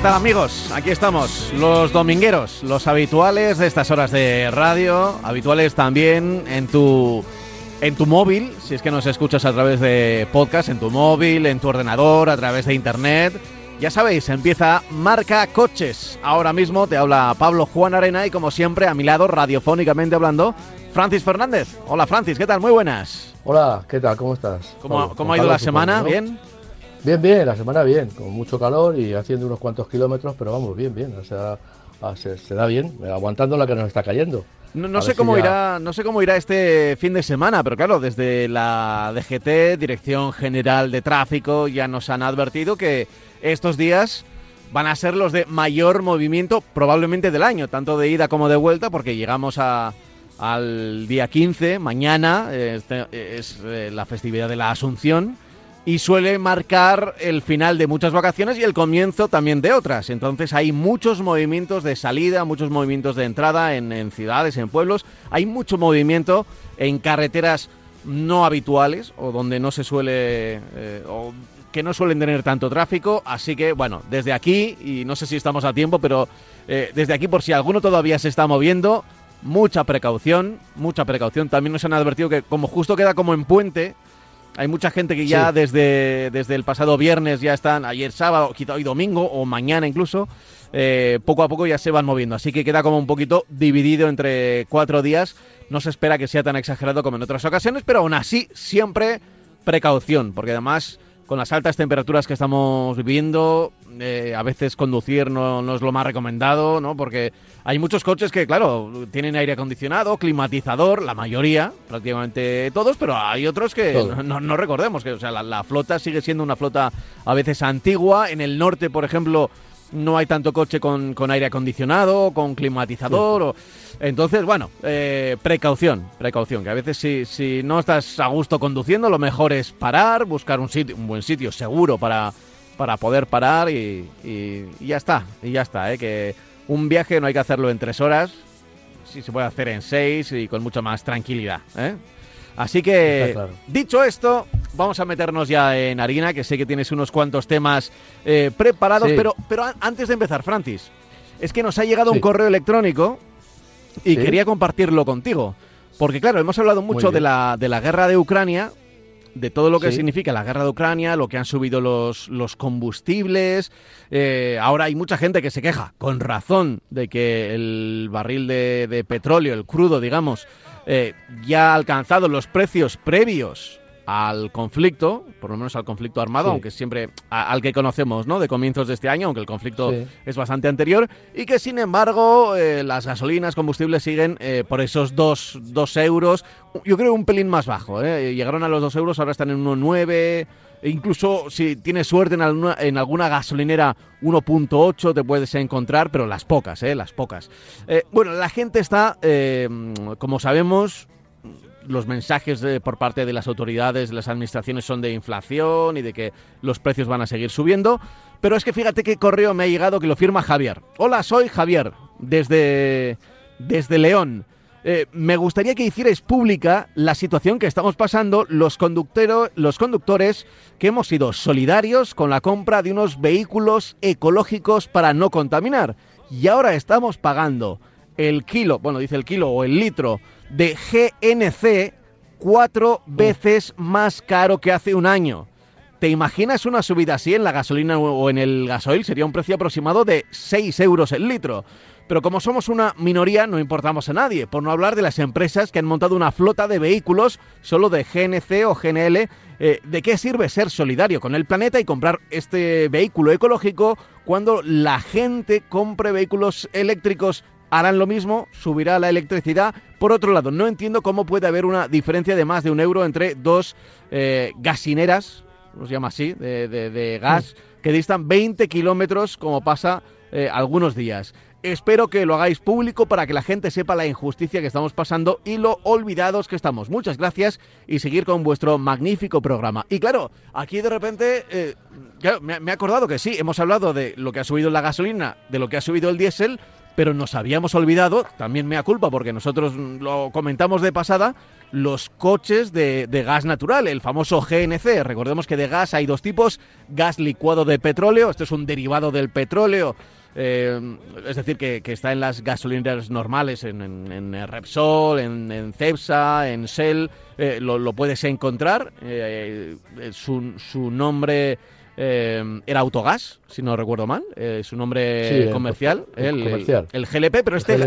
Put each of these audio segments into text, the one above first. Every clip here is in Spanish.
¿Qué tal amigos? Aquí estamos, los domingueros, los habituales de estas horas de radio, habituales también en tu en tu móvil, si es que nos escuchas a través de podcast, en tu móvil, en tu ordenador, a través de internet. Ya sabéis, empieza Marca Coches. Ahora mismo te habla Pablo Juan Arena y como siempre a mi lado, radiofónicamente hablando, Francis Fernández. Hola Francis, ¿qué tal? Muy buenas. Hola, ¿qué tal? ¿Cómo estás? ¿Cómo, Pablo, cómo ha ido la semana? ¿Bien? Bien, bien, la semana bien, con mucho calor y haciendo unos cuantos kilómetros, pero vamos, bien, bien, o sea, ah, se, se da bien, aguantando la que nos está cayendo. No, no sé si cómo ya- irá, no sé cómo irá este fin de semana, pero claro, desde la DGT, Dirección General de Tráfico, ya nos han advertido que estos días van a ser los de mayor movimiento probablemente del año, tanto de ida como de vuelta, porque llegamos a, al día 15, mañana, este- es eh, la festividad de la Asunción, y suele marcar el final de muchas vacaciones y el comienzo también de otras. Entonces hay muchos movimientos de salida, muchos movimientos de entrada en, en ciudades, en pueblos. Hay mucho movimiento en carreteras no habituales o donde no se suele... eh, o que no suelen tener tanto tráfico, así que bueno, desde aquí, y no sé si estamos a tiempo, pero eh, desde aquí por si alguno todavía se está moviendo, mucha precaución, mucha precaución. También nos han advertido que como justo queda como en puente, hay mucha gente que ya Sí. desde, desde el pasado viernes ya están, ayer sábado, quizá hoy domingo o mañana incluso, eh, poco a poco ya se van moviendo. Así que queda como un poquito dividido entre cuatro días. No se espera que sea tan exagerado como en otras ocasiones, pero aún así siempre precaución, porque además con las altas temperaturas que estamos viviendo, eh, a veces conducir no, no es lo más recomendado, ¿no? Porque hay muchos coches que, claro, tienen aire acondicionado, climatizador, la mayoría, prácticamente todos, pero hay otros que no, no- no recordemos, que o sea, la, la flota sigue siendo una flota a veces antigua. En el norte, por ejemplo, no hay tanto coche con, con aire acondicionado, con climatizador. o- Entonces, bueno, eh, precaución, precaución, que a veces si, si no estás a gusto conduciendo, lo mejor es parar, buscar un sitio, un buen sitio seguro para, para poder parar y, y- y ya está, y ya está, ¿eh? que un viaje no hay que hacerlo en tres horas, sí se puede hacer en seis y con mucha más tranquilidad. ¿eh? Así que, claro. dicho esto, vamos a meternos ya en harina, que sé que tienes unos cuantos temas eh, preparados, Sí. pero, pero an- antes de empezar, Francis, es que nos ha llegado un correo electrónico y Sí. quería compartirlo contigo. Porque claro, hemos hablado mucho de la, de la guerra de Ucrania, de todo lo que Sí. significa la guerra de Ucrania, lo que han subido los, los combustibles. eh, ahora hay mucha gente que se queja, con razón, de que el barril de, de petróleo, el crudo, digamos, eh, ya ha alcanzado los precios previos al conflicto, por lo menos al conflicto armado, Sí. aunque siempre a- al que conocemos, ¿no? De comienzos de este año, aunque el conflicto Sí. es bastante anterior, y que sin embargo eh, las gasolinas, combustibles siguen eh, por esos 2 euros, yo creo un pelín más bajo, ¿eh? llegaron a los 2 euros, ahora están en 1,9, e incluso si tienes suerte en alguna, en alguna gasolinera 1.8 te puedes encontrar, pero las pocas, ¿eh? las pocas. Eh, bueno, la gente está, como sabemos, los mensajes por parte de las autoridades, de las administraciones son de inflación y de que los precios van a seguir subiendo. Pero es que fíjate qué correo me ha llegado que lo firma Javier. Hola, soy Javier, desde, desde León. Eh, me gustaría que hicierais pública la situación que estamos pasando los, los conductores que hemos sido solidarios con la compra de unos vehículos ecológicos para no contaminar. Y ahora estamos pagando el kilo, bueno, dice el kilo o el litro de GNC cuatro veces más caro que hace un año. ¿Te imaginas una subida así en la gasolina o en el gasoil? Sería un precio aproximado de 6 euros el litro. Pero como somos una minoría, no importamos a nadie, por no hablar de las empresas que han montado una flota de vehículos solo de GNC o GNL. Eh, ¿De qué sirve ser solidario con el planeta y comprar este vehículo ecológico cuando la gente compre vehículos eléctricos? Harán lo mismo, subirá la electricidad. Por otro lado, no entiendo cómo puede haber una diferencia de más de un euro entre dos eh, gasineras, los llama así, de, de- de gas, que distan 20 kilómetros como pasa eh, algunos días. espero que lo hagáis público para que la gente sepa la injusticia que estamos pasando y lo olvidados que estamos. Muchas gracias y seguir con vuestro magnífico programa. Y claro, aquí de repente, eh, me, me he acordado que sí, hemos hablado de lo que ha subido la gasolina, de lo que ha subido el diésel, pero nos habíamos olvidado, también me da culpa porque nosotros lo comentamos de pasada, los coches de, gas natural, el famoso GNC. Recordemos que de gas hay dos tipos, gas licuado de petróleo, esto es un derivado del petróleo, eh, es decir, que, está en las gasolineras normales, en, Repsol, en, Cepsa, en Shell, eh, lo, puedes encontrar. Eh, su, su nombre eh, era Autogas, si no recuerdo mal, eh, su nombre comercial, el, El, GLP, pero este,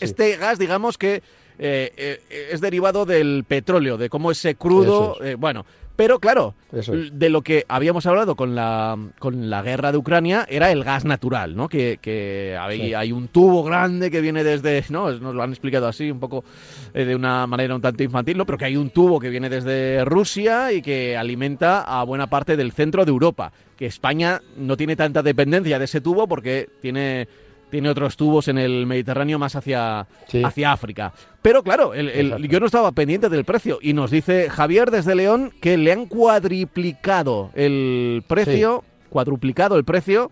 este gas, digamos que eh, es derivado del petróleo, de cómo ese crudo, bueno, pero claro, de lo que habíamos hablado con la, con la guerra de Ucrania era el gas natural, ¿no? Que, hay, hay, un tubo grande que viene desde, ¿no? Nos lo han explicado así un poco eh, de una manera un tanto infantil, ¿no? Pero que hay un tubo que viene desde Rusia y que alimenta a buena parte del centro de Europa. Que España no tiene tanta dependencia de ese tubo porque tiene tiene otros tubos en el Mediterráneo más hacia, hacia África. Pero claro, el, yo no estaba pendiente del precio y nos dice Javier desde León que le han cuadriplicado el precio, cuadruplicado el precio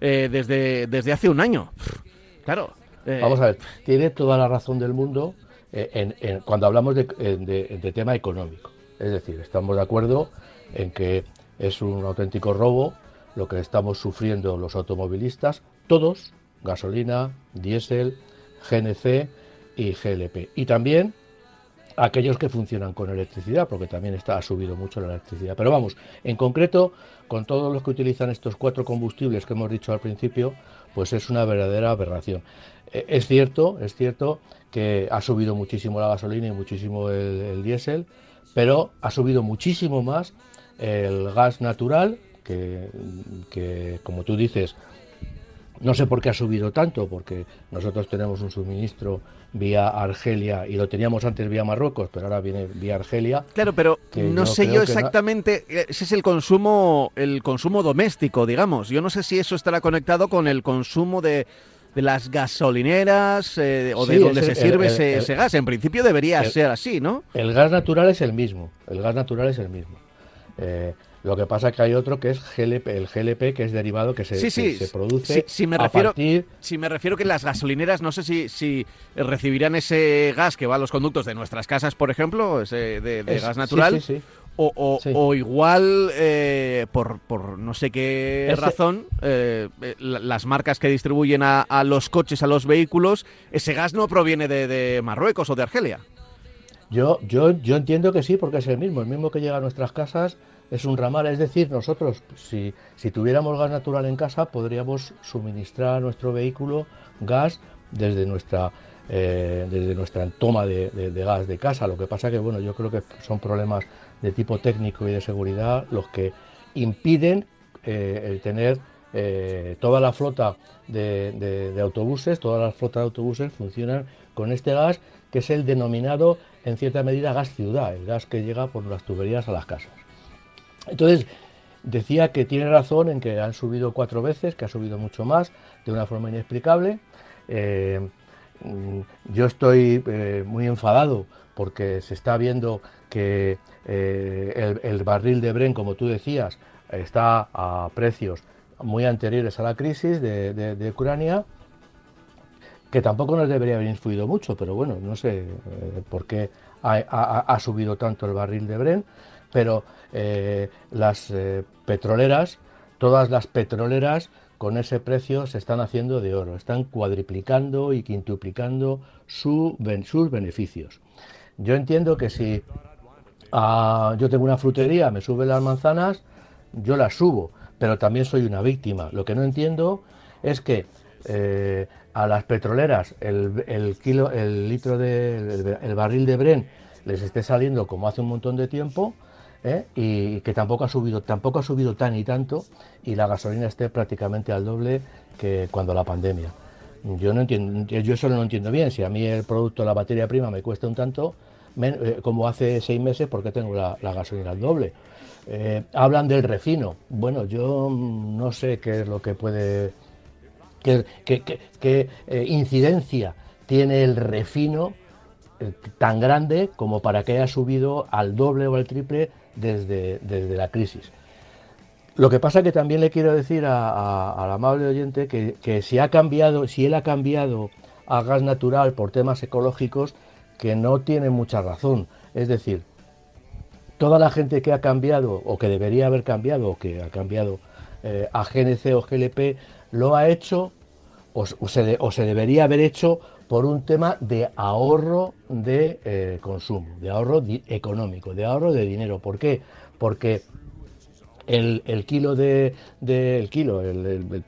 eh, desde, desde hace un año. Claro. Eh, Vamos a ver, tiene toda la razón del mundo eh, cuando hablamos de, de tema económico. Es decir, estamos de acuerdo en que es un auténtico robo lo que estamos sufriendo los automovilistas, todos, gasolina, diésel, GNC y GLP. Y también aquellos que funcionan con electricidad, porque también está, ha subido mucho la electricidad. Pero vamos, en concreto, con todos los que utilizan estos cuatro combustibles que hemos dicho al principio, pues es una verdadera aberración. Eh, es cierto, es cierto que ha subido muchísimo la gasolina y muchísimo el, el diésel, pero ha subido muchísimo más el gas natural, que, que como tú dices, no sé por qué ha subido tanto, porque nosotros tenemos un suministro vía Argelia y lo teníamos antes vía Marruecos, pero ahora viene vía Argelia. Claro, pero no sé yo exactamente, eh, ese es el consumo, el consumo doméstico, digamos. Yo no sé si eso estará conectado con el consumo de, las gasolineras eh, o de donde se sirve ese, gas. En principio debería ser así, ¿no? El gas natural es el mismo. El gas natural es el mismo. Eh, lo que pasa es que hay otro que es GLP, el GLP, que es derivado que se, se produce sí, me refiero, Si me refiero que las gasolineras, no sé si, si recibirán ese gas que va a los conductos de nuestras casas, por ejemplo, ese de, gas natural, o, o, igual, eh, por, por, no sé qué razón, eh, eh, las marcas que distribuyen a, los coches, a los vehículos, ese gas no proviene de, de Marruecos o de Argelia. Yo, yo, yo entiendo que sí, porque es el mismo, el mismo que llega a nuestras casas es un ramal, es decir, nosotros si, si tuviéramos gas natural en casa podríamos suministrar a nuestro vehículo gas desde nuestra eh, desde nuestra toma de, gas de casa. Lo que pasa que bueno, yo creo que son problemas de tipo técnico y de seguridad los que impiden eh, el tener eh, toda la flota de, de, autobuses, todas las flotas de autobuses funcionan con este gas que es el denominado en cierta medida gas ciudad, el gas que llega por las tuberías a las casas. Entonces, decía que tiene razón en que han subido cuatro veces, que ha subido mucho más, de una forma inexplicable. Eh, yo estoy eh, muy enfadado porque se está viendo que eh, el, barril de Bren, como tú decías, está a precios muy anteriores a la crisis de, Ucrania, que tampoco nos debería haber influido mucho, pero bueno, no sé por qué ha, subido tanto el barril de Bren, pero eh, las eh, petroleras, todas las petroleras con ese precio se están haciendo de oro, están cuadriplicando y quintuplicando su, sus beneficios. Yo entiendo que si ah, yo tengo una frutería, me suben las manzanas, yo las subo, pero también soy una víctima. Lo que no entiendo es que eh, a las petroleras el, kilo, el litro de el barril de Bren les esté saliendo como hace un montón de tiempo ¿eh? y que tampoco ha subido, tampoco ha subido tan y tanto y la gasolina esté prácticamente al doble que cuando la pandemia. Yo no entiendo, yo solo no entiendo bien. Si a mí el producto, la materia prima me cuesta un tanto, eh, como hace seis meses, ¿por qué tengo la, gasolina al doble? Eh, hablan del refino. Bueno, yo no sé qué es lo que puede ¿Qué, eh, incidencia tiene el refino tan grande como para que haya subido al doble o al triple desde, desde la crisis? Lo que pasa que también le quiero decir al amable oyente que, si ha cambiado, si él ha cambiado a gas natural por temas ecológicos, que no tiene mucha razón. Es decir, toda la gente que ha cambiado o que debería haber cambiado o que ha cambiado eh, a GNC o GLP lo ha hecho o, se, debería haber hecho por un tema de ahorro de eh, consumo, de ahorro económico, de ahorro de dinero. ¿Por qué? Porque el, kilo de, el kilo,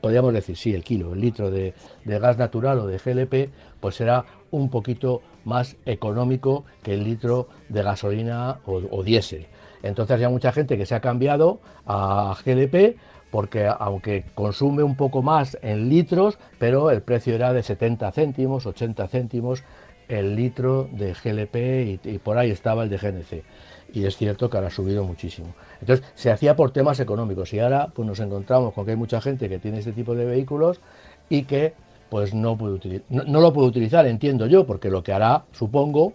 podríamos decir, sí, el kilo, el litro de, gas natural o de GLP, pues será un poquito más económico que el litro de gasolina o, o diésel. Entonces hay mucha gente que se ha cambiado a GLP porque aunque consume un poco más en litros, pero el precio era de 70 céntimos, 80 céntimos el litro de GLP y por ahí estaba el de GNC y es cierto que ahora ha subido muchísimo. Entonces, se hacía por temas económicos y ahora pues nos encontramos con que hay mucha gente que tiene este tipo de vehículos y que pues no, puede no, lo puede utilizar, entiendo yo, porque lo que hará, supongo,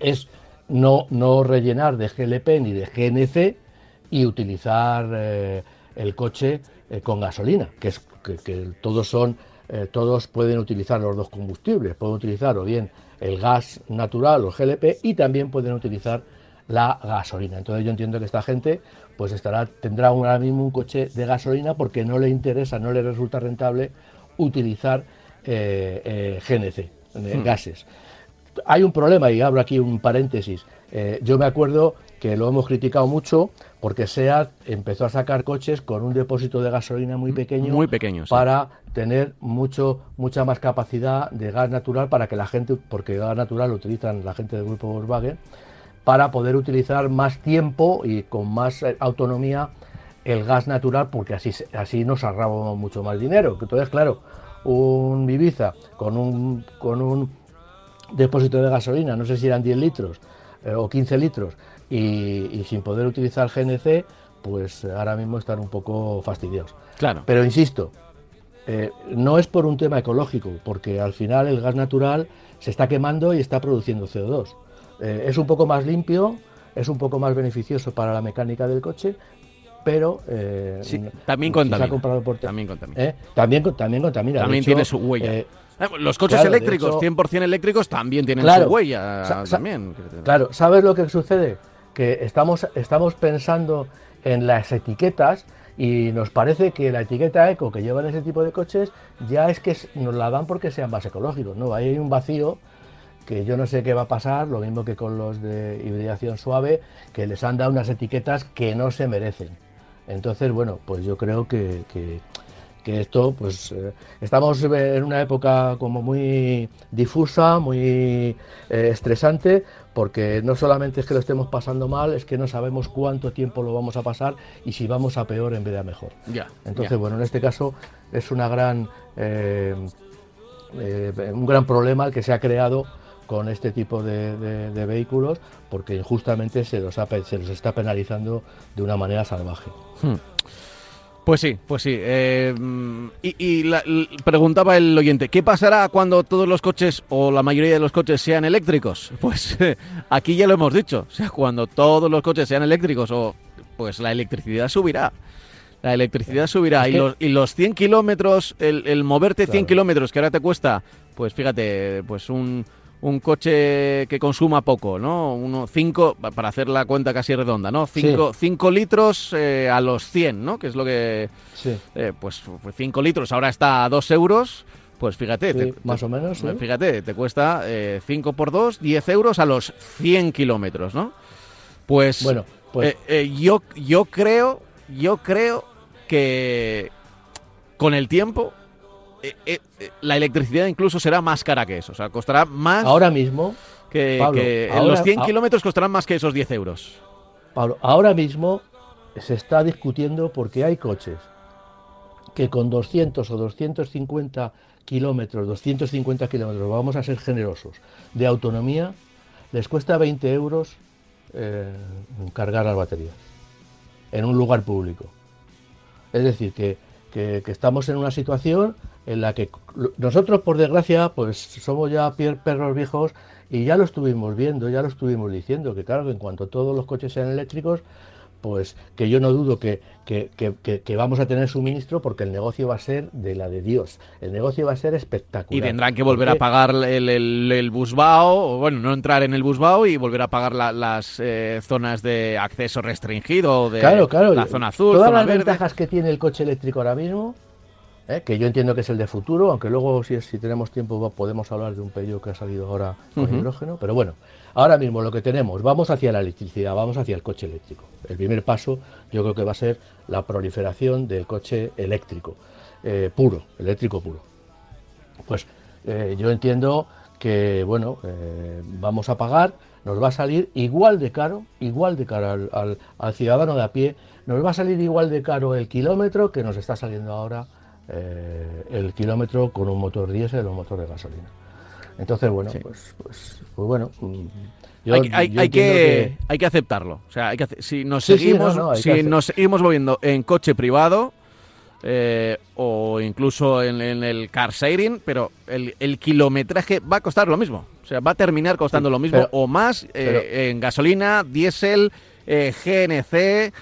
es no, no rellenar de GLP ni de GNC y utilizar eh, el coche eh, con gasolina, que es que, todos son eh, todos pueden utilizar los dos combustibles, pueden utilizar o bien el gas natural o GLP y también pueden utilizar la gasolina. Entonces yo entiendo que esta gente pues estará, tendrá ahora mismo un coche de gasolina porque no le interesa, no le resulta rentable utilizar eh, GNC, hmm. gases. Hay un problema, y abro aquí un paréntesis. yo me acuerdo que lo hemos criticado mucho porque SEAT empezó a sacar coches con un depósito de gasolina muy pequeño, muy pequeño para tener mucho, mucha más capacidad de gas natural para que la gente, porque gas natural lo utilizan la gente del grupo Volkswagen, para poder utilizar más tiempo y con más eh, autonomía el gas natural, porque así, así nos ahorramos mucho más dinero. Entonces, claro, un Ibiza con un, con un depósito de gasolina, no sé si eran 10 litros eh, o 15 litros, y, sin poder utilizar GNC, pues ahora mismo están un poco fastidiados. Claro. Pero insisto, eh, no es por un tema ecológico, porque al final el gas natural se está quemando y está produciendo CO2. Eh, es un poco más limpio, es un poco más beneficioso para la mecánica del coche, pero eh, también contamina. también contamina. ¿Eh? También, también contamina. También tiene su huella. los coches eléctricos, 100% eléctricos, también tienen su huella. también. Claro, ¿sabes lo que sucede? Que estamos, estamos pensando en las etiquetas y nos parece que la etiqueta eco que llevan ese tipo de coches ya es que nos la dan porque sean más ecológicos. ¿no? Ahí hay un vacío que yo no sé qué va a pasar, lo mismo que con los de hibridación suave, que les han dado unas etiquetas que no se merecen. Entonces, bueno, pues yo creo que, que, esto, pues eh, estamos en una época como muy difusa, muy eh, estresante, porque no solamente es que lo estemos pasando mal, es que no sabemos cuánto tiempo lo vamos a pasar y si vamos a peor en vez de a mejor. Ya. Entonces, bueno, en este caso es una gran, eh, un gran problema el que se ha creado con este tipo de, vehículos porque injustamente se los, se los está penalizando de una manera salvaje. Hmm. Pues sí, pues sí. Eh, y, preguntaba el oyente, ¿qué pasará cuando todos los coches o la mayoría de los coches sean eléctricos? Pues aquí ya lo hemos dicho. O sea, cuando todos los coches sean eléctricos, o pues la electricidad subirá. La electricidad subirá. y, los, y los 100 kilómetros, el, moverte 100 kilómetros que ahora te cuesta, pues fíjate, pues un, un coche que consuma poco, ¿no? Uno, cinco, para hacer la cuenta casi redonda, ¿no? Cinco, cinco litros eh, a los 100, ¿no? Que es lo que... Sí. Eh, pues, pues cinco litros ahora está a dos euros, pues fíjate... más o menos, Fíjate, te cuesta 5 eh, por 2, 10 euros a los 100 kilómetros, ¿no? Pues, bueno, pues... yo, yo creo, yo creo que con el tiempo eh, eh, eh, la electricidad incluso será más cara que eso. O sea, costará más. Ahora mismo. Que, los 100 kilómetros costarán más que esos 10 euros. Pablo, ahora mismo se está discutiendo porque hay coches que con 200 o 250 kilómetros, 250 kilómetros, vamos a ser generosos, de autonomía, les cuesta 20 euros cargar las baterías en un lugar público. Es decir, que que, estamos en una situación en la que nosotros, por desgracia, pues somos ya perros viejos y ya lo estuvimos viendo, ya lo estuvimos diciendo, que claro, que en cuanto todos los coches sean eléctricos, pues que yo no dudo que, que, vamos a tener suministro porque el negocio va a ser de la de Dios. El negocio va a ser espectacular. Y tendrán que volver a pagar el, el, busbao, o bueno, no entrar en el busbao y volver a pagar las eh, zonas de acceso restringido de claro, claro. la zona azul. Todas las ventajas que tiene el coche eléctrico ahora mismo, eh, que yo entiendo que es el de futuro, aunque luego si, si tenemos tiempo podemos hablar de un pello que ha salido ahora con hidrógeno, pero bueno, Ahora mismo lo que tenemos, vamos hacia la electricidad, vamos hacia el coche eléctrico. El primer paso yo creo que va a ser la proliferación del coche eléctrico, eh, puro, eléctrico puro. Pues eh, yo entiendo que, bueno, vamos a pagar, nos va a salir igual de caro, igual de caro al, ciudadano de a pie, nos va a salir igual de caro el kilómetro que nos está saliendo ahora el kilómetro con un motor diésel o un motor de gasolina. Entonces, bueno, pues, pues, pues, bueno. Mm, hay, que, hay que aceptarlo. O sea, hay que si nos seguimos, si nos seguimos moviendo en coche privado eh, o incluso en, el car sharing, pero el, kilometraje va a costar lo mismo. O sea, va a terminar costando lo mismo o más eh, en gasolina, diésel, eh, GNC,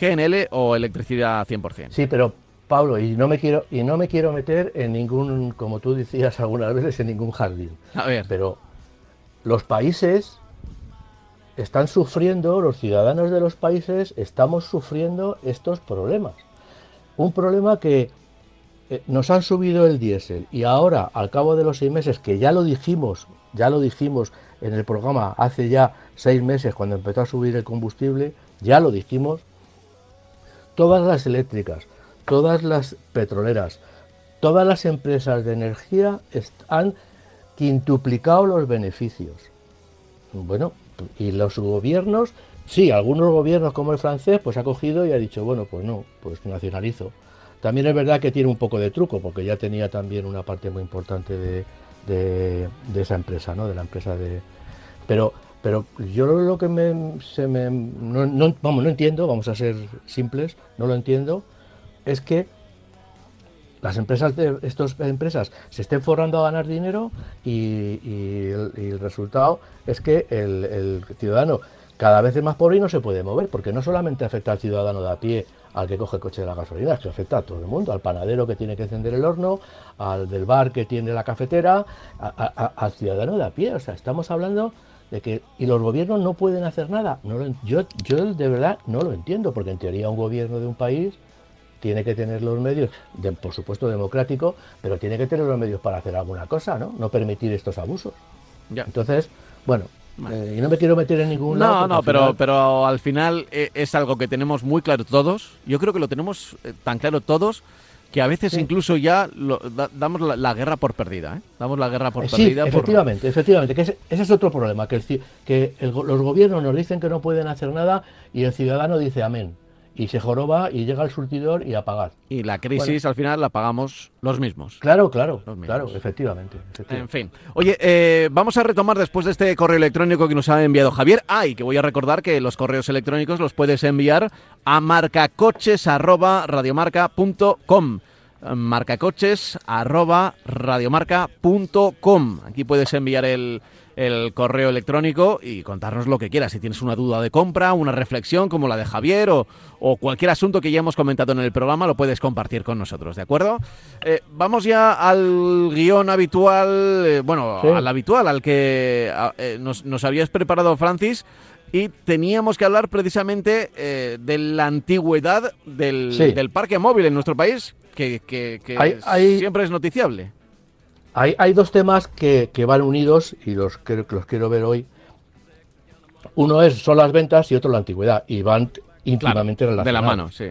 GNL o electricidad 100%. Sí, pero Pablo, y no me quiero y no me quiero meter en ningún, como tú decías algunas veces, en ningún jardín. A ver. Pero los países están sufriendo, los ciudadanos de los países estamos sufriendo estos problemas. Un problema que eh, nos han subido el diésel y ahora, al cabo de los seis meses, que ya lo dijimos, ya lo dijimos en el programa hace ya seis meses cuando empezó a subir el combustible, ya lo dijimos, todas las eléctricas, todas las petroleras, todas las empresas de energía han quintuplicado los beneficios. Bueno, y los gobiernos, sí, algunos gobiernos como el francés, pues ha cogido y ha dicho, bueno, pues no, pues nacionalizo. También es verdad que tiene un poco de truco, porque ya tenía también una parte muy importante de, esa empresa, ¿no? De la empresa de... Pero, pero yo lo que me, se me vamos, no entiendo, vamos a ser simples, no lo entiendo, es que las empresas de estas empresas se estén forrando a ganar dinero y, el, resultado es que el, ciudadano cada vez es más pobre y no se puede mover, porque no solamente afecta al ciudadano de a pie, al que coge el coche de la gasolina, es que afecta a todo el mundo, al panadero que tiene que encender el horno, al del bar que tiene la cafetera, al ciudadano de a pie. O sea, estamos hablando de que y los gobiernos no pueden hacer nada. No yo, yo de verdad no lo entiendo, porque en teoría un gobierno de un país tiene que tener los medios, por supuesto democrático, pero tiene que tener los medios para hacer alguna cosa, ¿no? No permitir estos abusos. Ya. Entonces, bueno, eh, y no me quiero meter en ningún no, lado. No, no, pero, pero al final eh, es algo que tenemos muy claro todos. Yo creo que lo tenemos eh, tan claro todos que a veces incluso ya damos la, guerra por perdida. ¿eh? Damos la guerra por perdida. Efectivamente, efectivamente. Que ese, es otro problema, que, el, que los gobiernos nos dicen que no pueden hacer nada y el ciudadano dice amén y se joroba y llega al surtidor y a pagar. Y la crisis al final la pagamos los mismos. Claro, claro, claro, efectivamente, En fin. Oye, eh, vamos a retomar después de este correo electrónico que nos ha enviado Javier. Ah, y que voy a recordar que los correos electrónicos los puedes enviar a marcacoches@radiomarca.com marcacoches@radiomarca.com. Aquí puedes enviar el el correo electrónico y contarnos lo que quieras. Si tienes una duda de compra, una reflexión como la de Javier o, cualquier asunto que ya hemos comentado en el programa, lo puedes compartir con nosotros, ¿de acuerdo? Eh, vamos ya al guion habitual, eh, bueno, al habitual, al que eh, nos, habías preparado Francis. Y teníamos que hablar precisamente de la antigüedad del, parque móvil en nuestro país, que, siempre es noticiable. Hay, dos temas que, van unidos y los, que, los quiero ver hoy. Uno es son las ventas y otro la antigüedad y van íntimamente relacionados. De la mano, sí.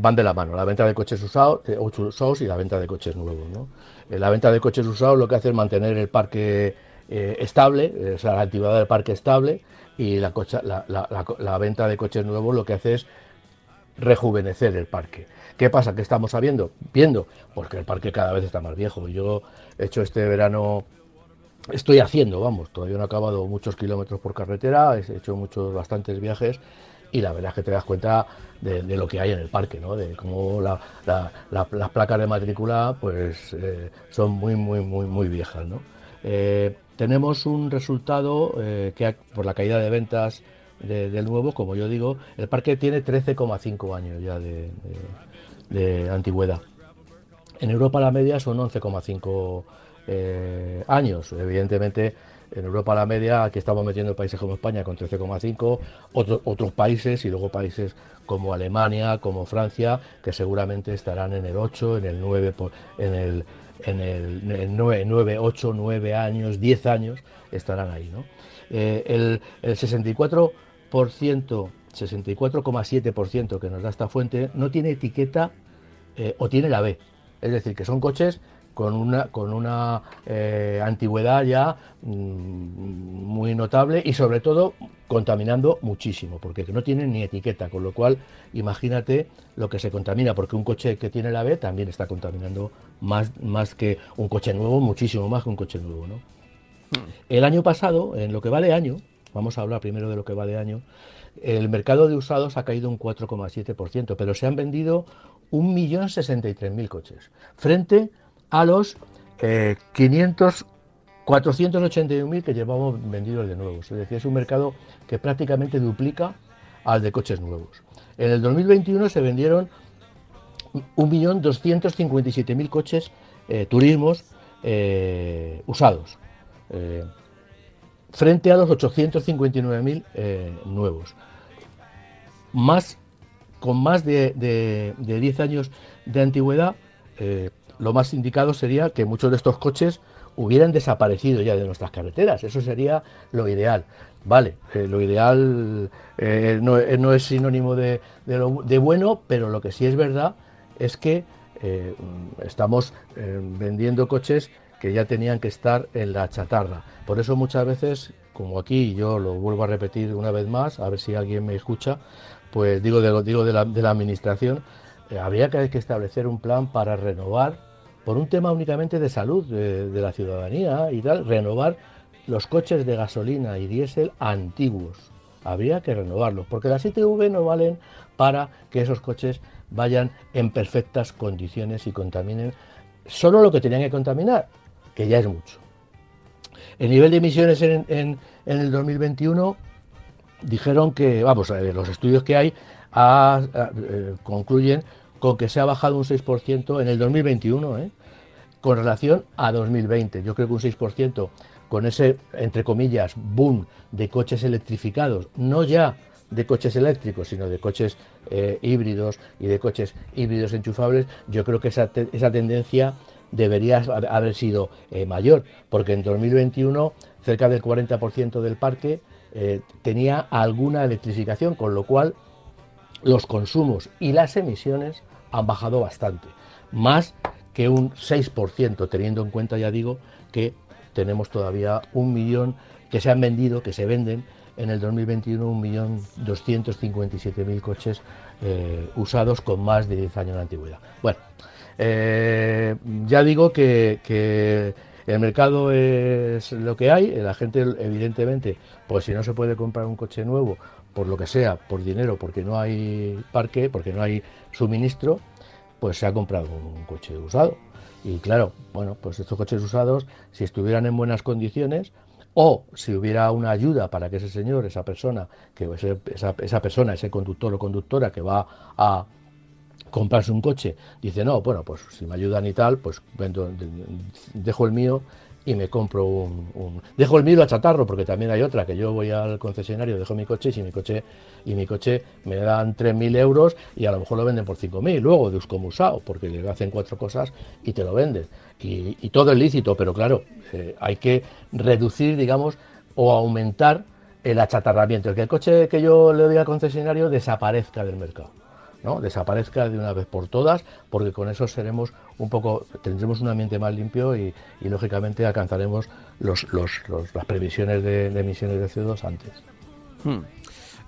Van de la mano, la venta de coches usados, usados y la venta de coches nuevos. ¿no? Eh, la venta de coches usados lo que hace es mantener el parque eh, estable, eh, o sea, la antigüedad del parque estable y la, la, venta de coches nuevos lo que hace es rejuvenecer el parque. ¿Qué pasa? ¿Qué estamos sabiendo? Viendo, porque el parque cada vez está más viejo. Yo he hecho este verano, estoy haciendo, vamos, todavía no he acabado muchos kilómetros por carretera, he hecho muchos, bastantes viajes y la verdad es que te das cuenta de, lo que hay en el parque, ¿no? de cómo las placas de matrícula pues, eh, son muy, muy, muy, muy viejas. ¿no? Eh, tenemos un resultado eh, que por la caída de ventas del nuevo, como yo digo, el parque tiene 13,5 años ya de, de, antigüedad. En Europa la media son 11,5 años. Evidentemente en Europa la media, aquí estamos metiendo países como España con 13,5, otros países y luego países como Alemania, como Francia, que seguramente estarán en el 8, en el 9, en el, en el, 9, 8, 9 años, 10 años, estarán ahí. ¿no? Eh, el, el 64%, 64,7% que nos da esta fuente no tiene etiqueta eh, o tiene la B. Es decir, que son coches con una, con una eh, antigüedad ya mm, muy notable y sobre todo contaminando muchísimo, porque no tienen ni etiqueta, con lo cual imagínate lo que se contamina, porque un coche que tiene la B también está contaminando más, más que un coche nuevo, muchísimo más que un coche nuevo. ¿no? El año pasado, en lo que va de año, vamos a hablar primero de lo que va de año, el mercado de usados ha caído un 4,7%, pero se han vendido 1.063.000 coches, frente a los eh, 500, 481.000 que llevamos vendidos de nuevos. Es decir, es un mercado que prácticamente duplica al de coches nuevos. En el 2021 se vendieron 1.257.000 coches eh, turismos eh, usados, eh, frente a los 859.000 nuevos. Más, con más de, de, de 10 años de antigüedad, lo más indicado sería que muchos de estos coches hubieran desaparecido ya de nuestras carreteras. Eso sería lo ideal. Vale, eh, lo ideal eh, no, eh, no, es sinónimo de, de, bueno, pero lo que sí es verdad es que estamos vendiendo coches que ya tenían que estar en la chatarra. Por eso muchas veces, como aquí yo lo vuelvo a repetir una vez más, a ver si alguien me escucha, pues digo de, digo la, administración, habría que establecer un plan para renovar por un tema únicamente de salud de, la ciudadanía y tal, renovar los coches de gasolina y diésel antiguos. Habría que renovarlos, porque las ITV no valen para que esos coches vayan en perfectas condiciones y contaminen solo lo que tenían que contaminar, que ya es mucho. El nivel de emisiones en, el 2021 dijeron que, vamos, ver, los estudios que hay eh, concluyen con que se ha bajado un 6% en el 2021, ¿eh? con relación a 2020. Yo creo que un 6% con ese, entre comillas, boom de coches electrificados, no ya de coches eléctricos, sino de coches eh, híbridos y de coches híbridos enchufables, yo creo que esa, esa tendencia debería haber sido eh, mayor, porque en 2021 cerca del 40% del parque tenía alguna electrificación, con lo cual los consumos y las emisiones han bajado bastante, más que un 6%, teniendo en cuenta, ya digo, que tenemos todavía un millón que se han vendido, que se venden en el 2021, un millón 257.000 coches eh, usados con más de 10 años de antigüedad. Bueno, eh, ya digo que, el mercado es lo que hay, la gente evidentemente, pues si no se puede comprar un coche nuevo, por lo que sea, por dinero, porque no hay parque, porque no hay suministro, pues se ha comprado un coche usado. Y claro, bueno, pues estos coches usados, si estuvieran en buenas condiciones, o si hubiera una ayuda para que ese señor, esa persona, que esa, esa persona, ese conductor o conductora que va a comprarse un coche, dice, no, bueno, pues si me ayudan y tal, pues dejo el mío y me compro un, Dejo el mío a chatarro, porque también hay otra, que yo voy al concesionario, dejo mi coche y si mi coche, y mi coche me dan 3.000 euros y a lo mejor lo venden por 5.000, luego de como usado, porque le hacen cuatro cosas y te lo venden. Y, todo es lícito, pero claro, eh, hay que reducir, digamos, o aumentar el achatarramiento, el que el coche que yo le doy al concesionario desaparezca del mercado desaparezca de una vez por todas, porque con eso seremos un poco, tendremos un ambiente más limpio y, lógicamente alcanzaremos los, las previsiones de, emisiones de CO2 antes. Hmm.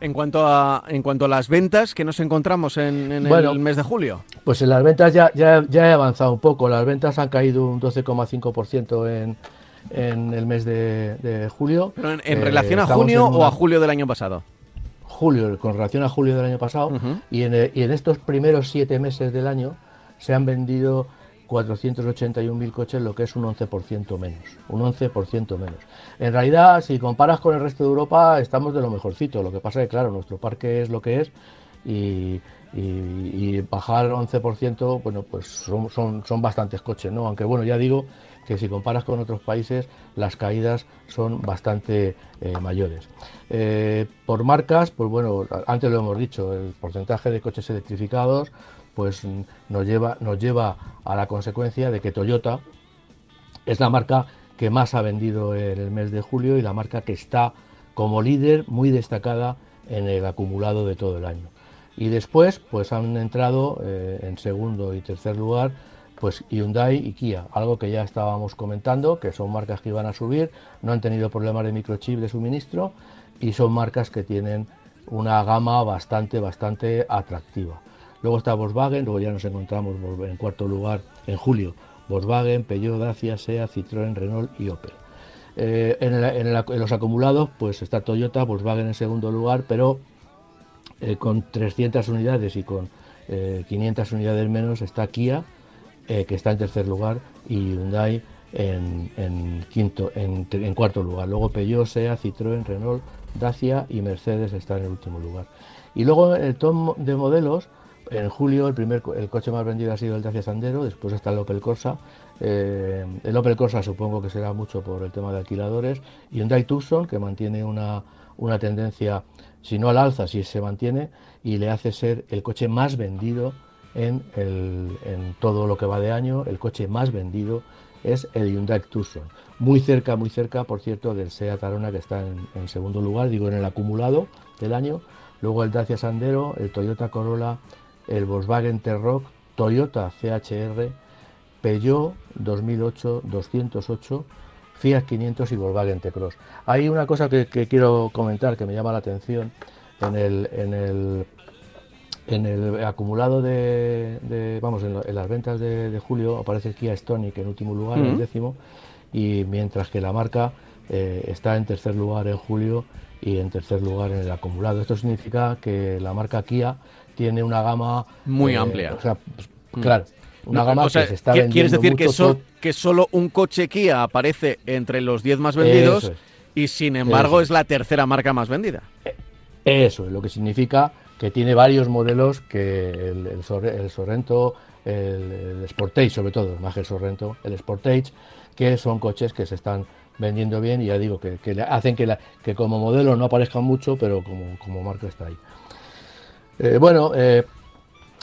En cuanto a en cuanto a las ventas que nos encontramos en, el mes de julio. Pues en las ventas ya, ya, ya he avanzado un poco. Las ventas han caído un 12,5% en, en el mes de, julio. ¿En, relación a junio o a julio del año pasado? Julio con relación a julio del año pasado y, en, y en estos primeros siete meses del año se han vendido 481.000 coches, lo que es un 11% menos. Un 11% menos. En realidad, si comparas con el resto de Europa, estamos de lo mejorcito. Lo que pasa es que, claro, nuestro parque es lo que es y, bajar 11%, bueno, pues son, son, bastantes coches, ¿no? Aunque, bueno, ya digo que si comparas con otros países, las caídas son bastante eh, mayores. Eh, por marcas, pues bueno, antes lo hemos dicho, el porcentaje de coches electrificados pues nos lleva, nos lleva a la consecuencia de que Toyota es la marca que más ha vendido en el mes de julio y la marca que está como líder muy destacada en el acumulado de todo el año. Y después, pues han entrado eh, en segundo y tercer lugar, pues Hyundai y Kia, algo que ya estábamos comentando, que son marcas que iban a subir, no han tenido problemas de microchip de suministro y son marcas que tienen una gama bastante, bastante atractiva. Luego está Volkswagen, luego ya nos encontramos en cuarto lugar en julio. Volkswagen, Peugeot, Dacia, SEA, Citroën, Renault y Opel. Eh, en, los acumulados, pues está Toyota, Volkswagen en segundo lugar, pero eh, con 300 unidades y con 500 eh, unidades menos está Kia, que está en tercer lugar, y Hyundai en, quinto, en, cuarto lugar. Luego Peugeot, SEA, Citroën, Renault, Dacia y Mercedes está en el último lugar. Y luego el top de modelos, en julio el primer el coche más vendido ha sido el Dacia Sandero, después está el Opel Corsa. Eh, el Opel Corsa supongo que será mucho por el tema de alquiladores. Y un Tucson que mantiene una, una tendencia, si no al alza, si se mantiene, y le hace ser el coche más vendido en, todo lo que va de año. El coche más vendido es el Hyundai Tucson. Muy cerca, muy cerca, por cierto, del Seat Arona que está en, segundo lugar, digo en el acumulado del año. Luego el Dacia Sandero, el Toyota Corolla, el Volkswagen T-Roc, Toyota CHR, Peugeot 2008 208, Fiat 500 y Volkswagen T-Cross. Hay una cosa que, quiero comentar que me llama la atención en el, en el, en el acumulado de, vamos, en, las ventas de, julio aparece Kia Stonic en último lugar, en el décimo, y mientras que la marca eh, está en tercer lugar en julio y en tercer lugar en el acumulado. Esto significa que la marca Kia tiene una gama muy eh, amplia. O sea, pues, mm. claro, una gama que se está vendiendo ¿Quieres decir que, que solo un coche Kia aparece entre los 10 más vendidos y sin embargo es la tercera marca más vendida? Eh, eso es lo que significa que tiene varios modelos que el, Sorrento, el, Sportage sobre todo, más que el Sorrento, el Sportage, que son coches que se están vendiendo bien y ya digo que, hacen que, que como modelo no aparezcan mucho, pero como, como marca está ahí. Eh, bueno, eh,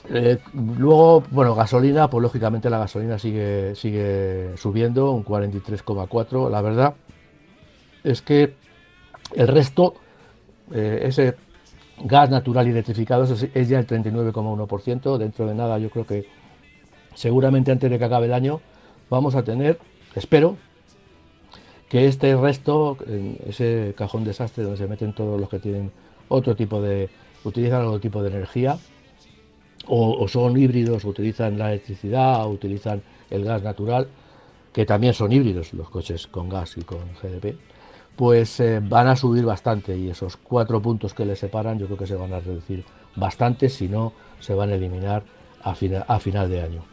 eh, luego, bueno, gasolina, pues lógicamente la gasolina sigue, sigue subiendo, un 43,4. La verdad es que el resto, ese gas natural y electrificado es, ya el 39,1%. Dentro de nada, yo creo que seguramente antes de que acabe el año vamos a tener, espero, que este resto, ese cajón desastre donde se meten todos los que tienen otro tipo de, utilizan otro tipo de energía, o, son híbridos, utilizan la electricidad, o utilizan el gas natural, que también son híbridos los coches con gas y con GDP, pues eh, van a subir bastante y esos cuatro puntos que les separan yo creo que se van a reducir bastante, si no se van a eliminar a, final de año.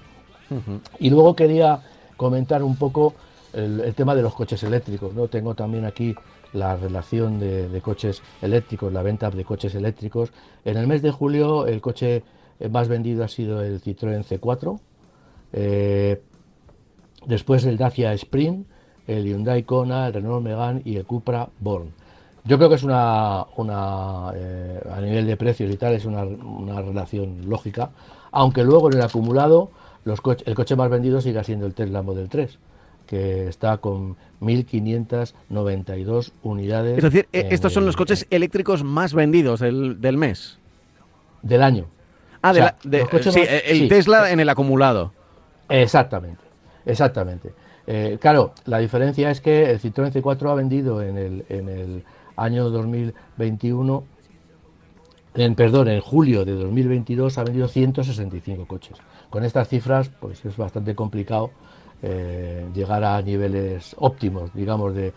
Y luego quería comentar un poco el, el, tema de los coches eléctricos. ¿no? Tengo también aquí la relación de, coches eléctricos, la venta de coches eléctricos. En el mes de julio el coche más vendido ha sido el Citroën C4, eh, después el Dacia Spring, el Hyundai Kona, el Renault Megane y el Cupra Born. Yo creo que es una, una eh, a nivel de precios y tal, es una, una, relación lógica, aunque luego en el acumulado los el coche más vendido sigue siendo el Tesla Model 3 que está con 1.592 unidades. Es decir, e, estos son los coches eléctricos más vendidos del, del mes. Del año. Ah, de sí, el Tesla en el acumulado. Exactamente, exactamente. Eh, claro, la diferencia es que el Citroën C4 ha vendido en el, en el año 2021, en, perdón, en julio de 2022 ha vendido 165 coches. Con estas cifras, pues es bastante complicado eh, llegar a niveles óptimos, digamos, de,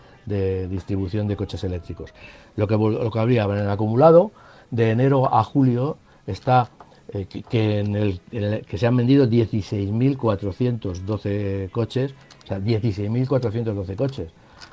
distribución de coches eléctricos. Lo que, lo que habría acumulado de enero a julio está eh, que, en el, que se han vendido 16.412 coches, o sea, 16.412 coches.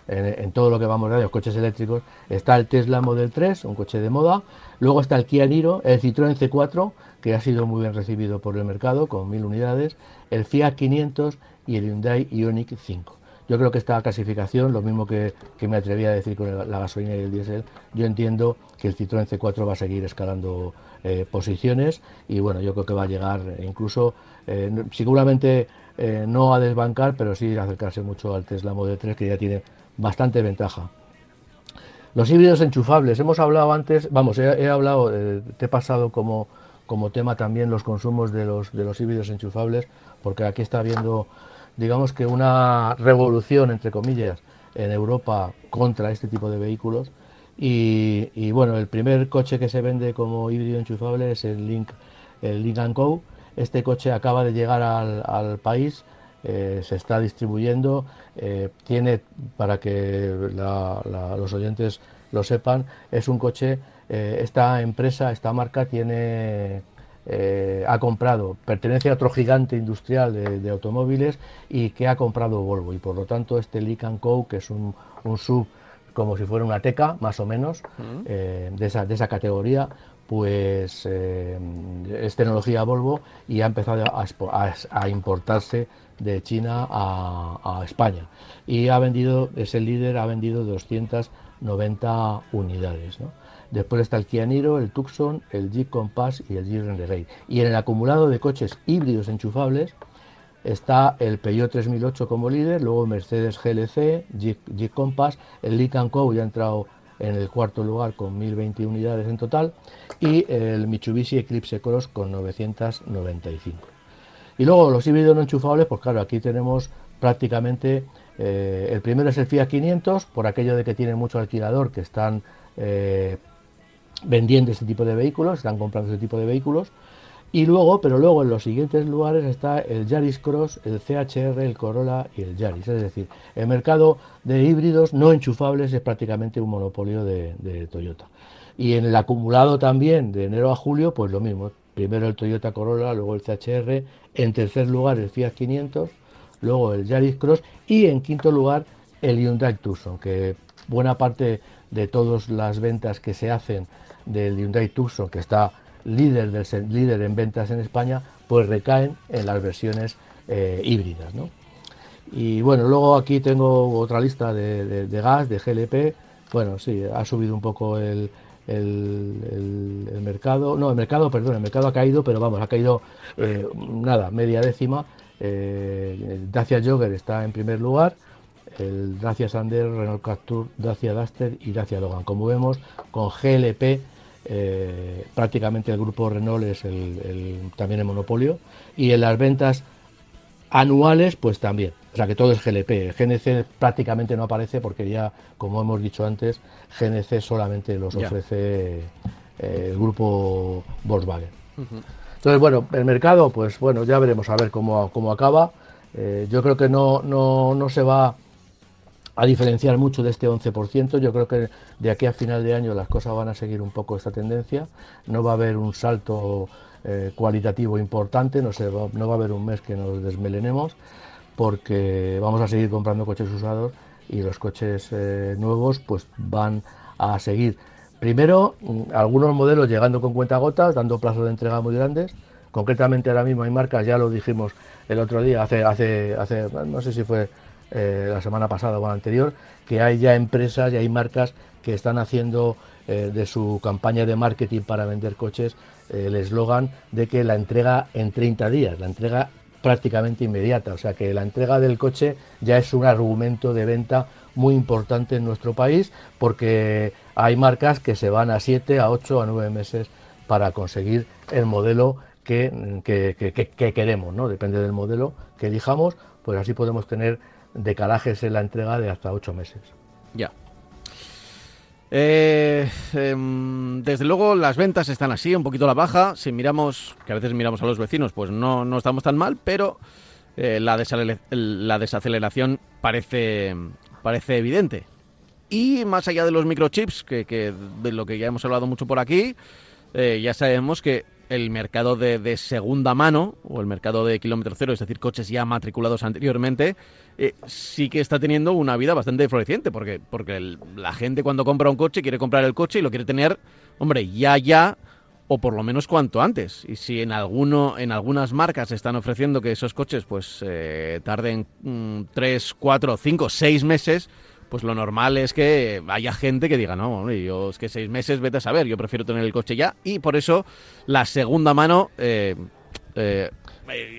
En, todo lo que vamos a ver, los coches eléctricos, está el Tesla Model 3, un coche de moda, luego está el Kia Niro, el Citroën C4, que ha sido muy bien recibido por el mercado, con mil unidades, el Fiat 500 y el Hyundai Ioniq 5. Yo creo que esta clasificación, lo mismo que, me atrevía a decir con la gasolina y el diésel, yo entiendo que el Citroën C4 va a seguir escalando eh, posiciones y bueno, yo creo que va a llegar incluso, eh, seguramente eh, no a desbancar, pero sí acercarse mucho al Tesla Model 3 que ya tiene bastante ventaja. Los híbridos enchufables, hemos hablado antes, vamos, he, hablado, te he pasado como, como tema también los consumos de los, de los híbridos enchufables, porque aquí está habiendo, digamos que una revolución, entre comillas, en Europa contra este tipo de vehículos y, bueno, el primer coche que se vende como híbrido enchufable es el Link, el Link Co. Este coche acaba de llegar al, país, eh, se está distribuyendo, eh, tiene, para que los oyentes lo sepan, es un coche, eh, esta empresa, esta marca tiene ha comprado, pertenece a otro gigante industrial de, automóviles y que ha comprado Volvo. Y por lo tanto este Link Co, que es un, un sub como si fuera una teca, más o menos, eh, de, esa, de esa categoría, pues eh, es tecnología Volvo y ha empezado a, importarse de China a, España. Y ha vendido, es el líder, ha vendido 290 unidades. Después está el Kia Niro, el Tucson, el Jeep Compass y el Jeep Renegade. Y en el acumulado de coches híbridos enchufables, está el Peugeot 3008 como líder, luego Mercedes GLC, Jeep, Compass, el Lincoln Co ya ha entrado en el cuarto lugar con 1020 unidades en total y el Mitsubishi Eclipse Cross con 995. Y luego los híbridos no enchufables, pues claro, aquí tenemos prácticamente, eh, el primero es el Fiat 500, por aquello de que tiene mucho alquilador que están eh, vendiendo este tipo de vehículos, están comprando este tipo de vehículos. Y luego, pero luego en los siguientes lugares está el Yaris Cross, el CHR, el Corolla y el Yaris. Es decir, el mercado de híbridos no enchufables es prácticamente un monopolio de, Toyota. Y en el acumulado también de enero a julio, pues lo mismo. Primero el Toyota Corolla, luego el CHR, en tercer lugar el Fiat 500, luego el Yaris Cross y en quinto lugar el Hyundai Tucson, que buena parte de todas las ventas que se hacen del Hyundai Tucson, que está líder, del, líder en ventas en España, pues recaen en las versiones eh, híbridas. ¿no? Y bueno, luego aquí tengo otra lista de, gas, de GLP. Bueno, sí, ha subido un poco el, el, mercado. No, el mercado, perdón, el mercado ha caído, pero vamos, ha caído eh, nada, media décima. Eh, Dacia Jogger está en primer lugar. El Dacia Sander, Renault Captur, Dacia Duster y Dacia Logan. Como vemos, con GLP eh, prácticamente el grupo Renault es el, también el monopolio y en las ventas anuales pues también. O sea que todo es GLP GNC prácticamente no aparece porque ya como hemos dicho antes GNC solamente los ofrece eh, el grupo Volkswagen. Entonces bueno el mercado pues bueno ya veremos a ver cómo, cómo acaba. Eh, yo creo que no, no, no se va a diferenciar mucho de este 11%. Yo creo que de aquí a final de año las cosas van a seguir un poco esta tendencia. No va a haber un salto eh, cualitativo importante, no, se va, no va a haber un mes que nos desmelenemos, porque vamos a seguir comprando coches usados y los coches eh, nuevos pues van a seguir. Primero, mm, algunos modelos llegando con cuentagotas, dando plazos de entrega muy grandes. Concretamente ahora mismo hay marcas, ya lo dijimos el otro día, hace, hace, hace no sé si fue eh, la semana pasada o la anterior, que hay ya empresas y hay marcas que están haciendo eh, de su campaña de marketing para vender coches eh, el eslogan de que la entrega en 30 días, la entrega prácticamente inmediata, o sea que la entrega del coche ya es un argumento de venta muy importante en nuestro país porque hay marcas que se van a 7, a 8, a 9 meses para conseguir el modelo que, que queremos, ¿no? Depende del modelo que elijamos, pues así podemos tener decalajes en la entrega de hasta ocho meses. Ya. Eh, em, desde luego las ventas están así, un poquito a la baja. Si miramos, que a veces miramos a los vecinos, pues no, no estamos tan mal, pero eh, la, desaceleración parece, parece evidente. Y más allá de los microchips, que, de lo que ya hemos hablado mucho por aquí, eh, ya sabemos que el mercado de, segunda mano o el mercado de kilómetro cero, es decir, coches ya matriculados anteriormente, eh, sí que está teniendo una vida bastante floreciente, porque, porque la gente cuando compra un coche quiere comprar el coche y lo quiere tener, hombre, ya, ya, o por lo menos cuanto antes. Y si en alguno, en algunas marcas están ofreciendo que esos coches pues eh, tarden 3, 4, 5, 6 meses, pues lo normal es que haya gente que diga, no, yo es que seis meses, vete a saber, yo prefiero tener el coche ya. Y por eso la segunda mano, eh, eh,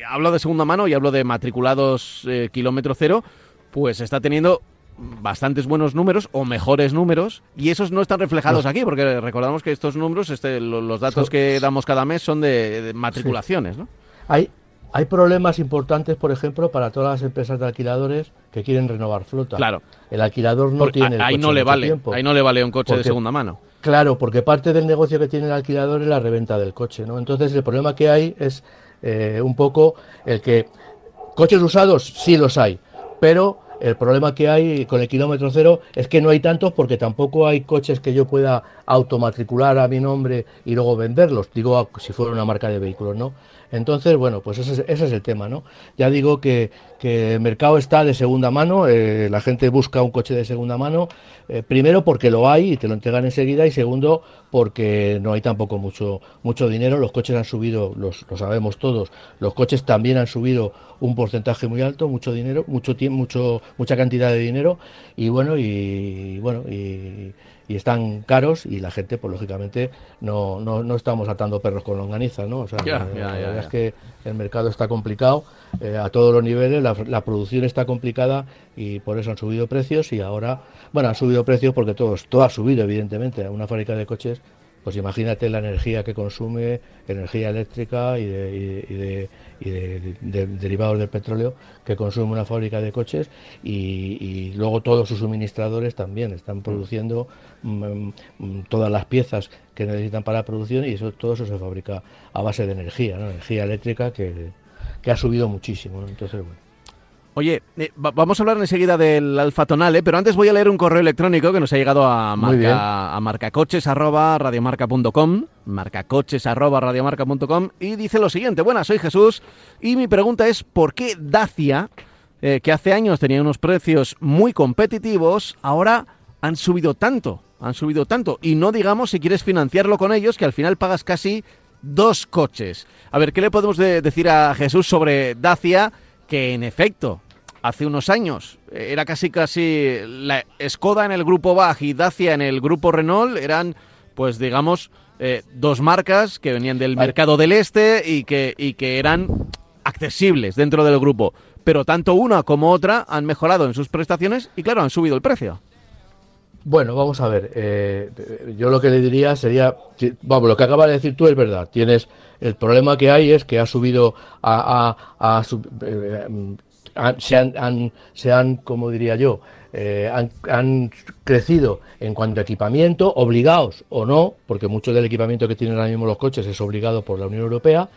hablo de segunda mano y hablo de matriculados eh, kilómetro cero, pues está teniendo bastantes buenos números o mejores números y esos no están reflejados aquí porque recordamos que estos números, este, los, datos que damos cada mes son de, matriculaciones, ¿no? Hay, hay problemas importantes, por ejemplo, para todas las empresas de alquiladores que quieren renovar flota. Claro. El alquilador no tiene. ahí no le vale. Ahí no le vale un coche de segunda mano. Claro, porque parte del negocio que tiene el alquilador es la reventa del coche, ¿no? Entonces el problema que hay es eh, un poco el que coches usados sí los hay, pero el problema que hay con el kilómetro cero es que no hay tantos porque tampoco hay coches que yo pueda automatricular a mi nombre y luego venderlos. Digo, si fuera una marca de vehículos, ¿no? Entonces, bueno, pues ese es, el tema, ¿no? Ya digo que, el mercado está de segunda mano, eh, la gente busca un coche de segunda mano, eh, primero porque lo hay y te lo entregan enseguida y segundo porque no hay tampoco mucho, mucho dinero, los coches han subido, los, lo sabemos todos, los coches también han subido un porcentaje muy alto, mucho dinero, mucho mucho, mucha cantidad de dinero y bueno, y bueno, y y están caros y la gente, pues lógicamente, no, no, no estamos atando perros con longaniza, ¿no? O sea, la, verdad es que el mercado está complicado eh, a todos los niveles, la, la, producción está complicada y por eso han subido precios y ahora, bueno, han subido precios porque todo, todo ha subido, evidentemente. Una fábrica de coches pues imagínate la energía que consume, energía eléctrica y de, derivados del petróleo que consume una fábrica de coches y, luego todos sus suministradores también están produciendo mm, mm, todas las piezas que necesitan para la producción y eso todo eso se fabrica a base de energía, energía eléctrica que, ha subido muchísimo. Entonces, bueno. Oye, eh, vamos a hablar enseguida del Alfa Tonale, pero antes voy a leer un correo electrónico que nos ha llegado a, marca, a marcacoches.radiomarca.com, marcacoches.radiomarca.com, y dice lo siguiente, buenas, soy Jesús, y mi pregunta es, ¿por qué Dacia, eh, que hace años tenía unos precios muy competitivos, ahora han subido tanto? Han subido tanto, y no digamos si quieres financiarlo con ellos, que al final pagas casi dos coches. A ver, ¿qué le podemos decir a Jesús sobre Dacia? Que en efecto hace unos años era casi casi la Skoda en el grupo Bach y Dacia en el grupo Renault eran pues digamos eh, dos marcas que venían del mercado del este y que, y que eran accesibles dentro del grupo pero tanto una como otra han mejorado en sus prestaciones y claro han subido el precio bueno, vamos a ver. Eh, yo lo que le diría sería, vamos, lo que acaba de decir tú es verdad. Tienes el problema que hay es que ha subido a, a, eh, se, han, se han, como diría yo, eh, han, han, crecido en cuanto a equipamiento, obligados o no, porque mucho del equipamiento que tienen ahora mismo los coches es obligado por la Unión Europea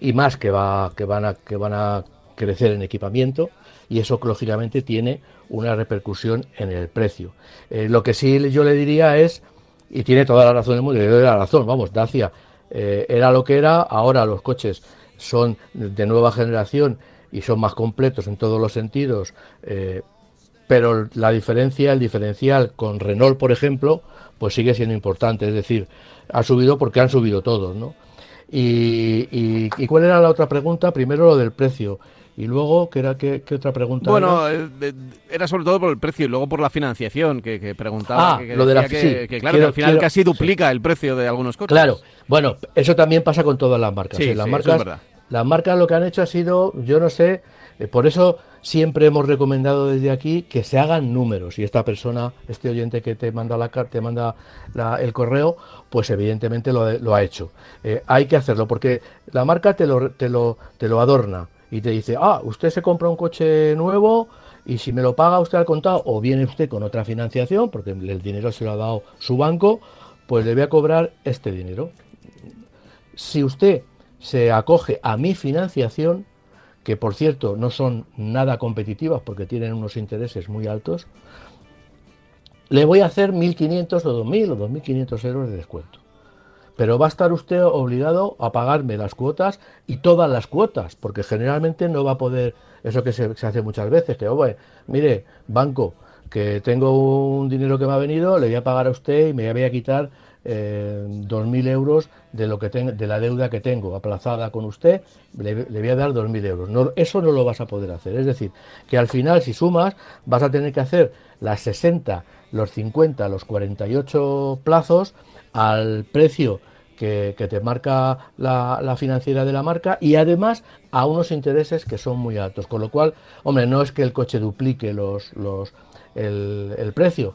y más que va que van a que van a crecer en equipamiento y eso lógicamente tiene una repercusión en el precio. Eh, lo que sí yo le diría es, y tiene toda la razón del mundo, le doy la razón, vamos, Dacia eh, era lo que era, ahora los coches son de nueva generación y son más completos en todos los sentidos, eh, pero la diferencia, el diferencial con Renault, por ejemplo, pues sigue siendo importante, es decir, ha subido porque han subido todos, ¿no? Y, y, cuál era la otra pregunta? Primero lo del precio. Y luego, ¿qué, era, qué, otra pregunta? Bueno, era? Eh, era? sobre todo por el precio y luego por la financiación que, preguntaba. Ah, lo de la que, que claro, que al final casi duplica el precio de algunos coches. Claro, bueno, eso también pasa con todas las marcas. Sí, las marcas, las marcas lo que han hecho ha sido, yo no sé, eh, por eso siempre hemos recomendado desde aquí que se hagan números y esta persona, este oyente que te manda la carta, te manda el correo, pues evidentemente lo, ha hecho. Eh, hay que hacerlo porque la marca te lo, te lo, te lo adorna y te dice, ah, usted se compra un coche nuevo y si me lo paga usted al contado o viene usted con otra financiación, porque el dinero se lo ha dado su banco, pues le voy a cobrar este dinero. Si usted se acoge a mi financiación, que por cierto no son nada competitivas porque tienen unos intereses muy altos, le voy a hacer 1.500 o 2.000 o 2.500 euros de descuento. Pero va a estar usted obligado a pagarme las cuotas y todas las cuotas, porque generalmente no va a poder, eso que se, hace muchas veces, que, oh, mire, banco, que tengo un dinero que me ha venido, le voy a pagar a usted y me voy a quitar eh, 2.000 euros de, lo que de la deuda que tengo aplazada con usted, le, voy a dar 2.000 euros. No, eso no lo vas a poder hacer. Es decir, que al final, si sumas, vas a tener que hacer las 60 los 50, los 48 plazos al precio que, te marca la, financiera de la marca y además a unos intereses que son muy altos. Con lo cual, hombre, no es que el coche duplique los, los, el, precio,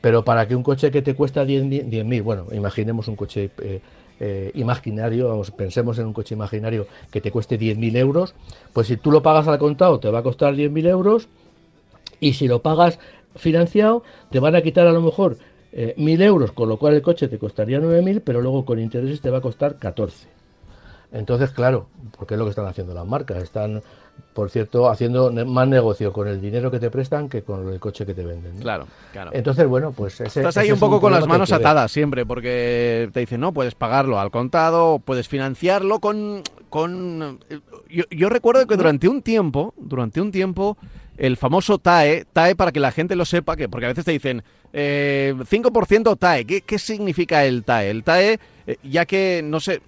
pero para que un coche que te cuesta 10.000, bueno, imaginemos un coche eh, eh, imaginario, vamos, pensemos en un coche imaginario que te cueste 10.000 euros, pues si tú lo pagas al contado te va a costar 10.000 euros y si lo pagas financiado, te van a quitar a lo mejor eh, mil euros, con lo cual el coche te costaría 9.000, pero luego con intereses te va a costar 14. Entonces, claro, porque es lo que están haciendo las marcas. Están, por cierto, haciendo más negocio con el dinero que te prestan que con el coche que te venden. Claro, claro. Entonces, bueno, pues ese, Estás ahí un poco con las manos atadas siempre, porque te dicen, no, puedes pagarlo al contado, puedes financiarlo con... con... Yo, yo recuerdo que durante un tiempo, durante un tiempo el famoso TAE, TAE para que la gente lo sepa, que porque a veces te dicen eh, 5% TAE, ¿Qué, significa el TAE? El TAE, eh, ya que no sé,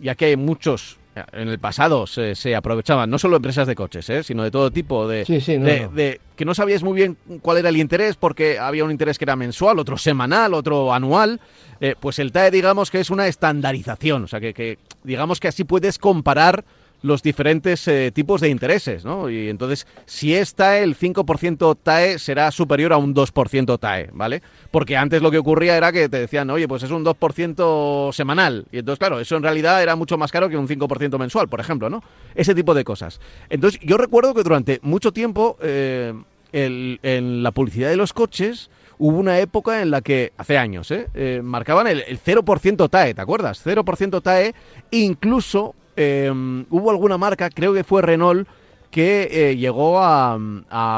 ya que muchos en el pasado se, aprovechaban, no solo empresas de coches, ¿eh? sino de todo tipo, de, de, que no sabías muy bien cuál era el interés, porque había un interés que era mensual, otro semanal, otro anual, eh, pues el TAE digamos que es una estandarización, o sea que, que digamos que así puedes comparar los diferentes eh, tipos de intereses, ¿no? Y entonces, si es TAE, el 5% TAE será superior a un 2% TAE, ¿vale? Porque antes lo que ocurría era que te decían, oye, pues es un 2% semanal. Y entonces, claro, eso en realidad era mucho más caro que un 5% mensual, por ejemplo, ¿no? Ese tipo de cosas. Entonces, yo recuerdo que durante mucho tiempo, eh, en la publicidad de los coches, hubo una época en la que, hace años, ¿eh? eh marcaban el, el 0% TAE, ¿te acuerdas? 0% TAE, incluso Em, hubo alguna marca, creo que fue Renault, que eh, llegó a,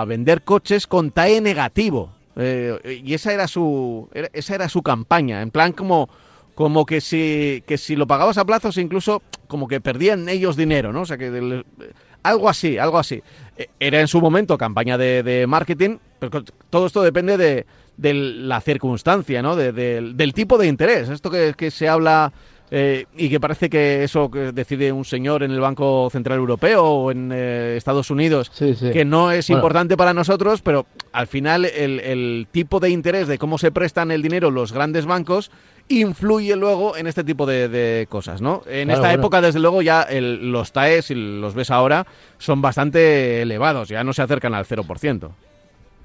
vender coches con TAE negativo. Eh, y esa era su esa era su campaña, en plan como como que si que si lo pagabas a plazos incluso como que perdían ellos dinero, ¿no? O sea que algo así, algo así. E, era en su momento campaña de, marketing, pero todo esto depende de, la circunstancia, ¿no? del tipo de interés. Esto que se habla eh, y que parece que eso que decide un señor en el Banco Central Europeo o en eh, Estados Unidos, que no es importante para nosotros, pero al final el, tipo de interés de cómo se prestan el dinero los grandes bancos influye luego en este tipo de, cosas, ¿no? En esta época, desde luego, ya los TAEs, si los ves ahora, son bastante elevados, ya no se acercan al 0%.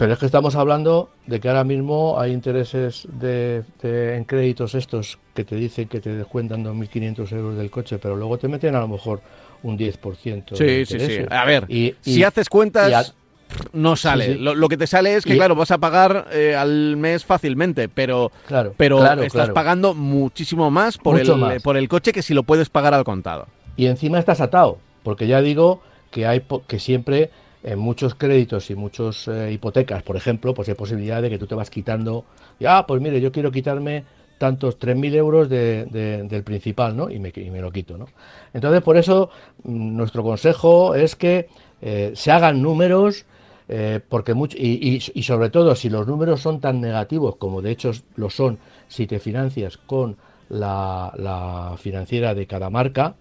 Pero es que estamos hablando de que ahora mismo hay intereses de, en créditos estos que te dicen que te descuentan 2.500 euros del coche, pero luego te meten a lo mejor un 10%. Sí, sí, sí. A ver, si haces cuentas... no sale. Lo, que te sale es que, claro, vas a pagar eh, al mes fácilmente, pero, claro, pero estás pagando muchísimo más por, el, por el coche que si lo puedes pagar al contado. Y encima estás atado, porque ya digo que, hay, que siempre en muchos créditos y muchas eh, hipotecas, por ejemplo, pues hay posibilidad de que tú te vas quitando, ah, pues mire, yo quiero quitarme tantos 3.000 euros del principal, ¿no? Y me, me, lo quito, ¿no? Entonces, por eso, mm, nuestro consejo es que eh, se hagan números, eh, porque mucho, y, y, sobre todo, si los números son tan negativos como de hecho lo son si te financias con la, la financiera de cada marca,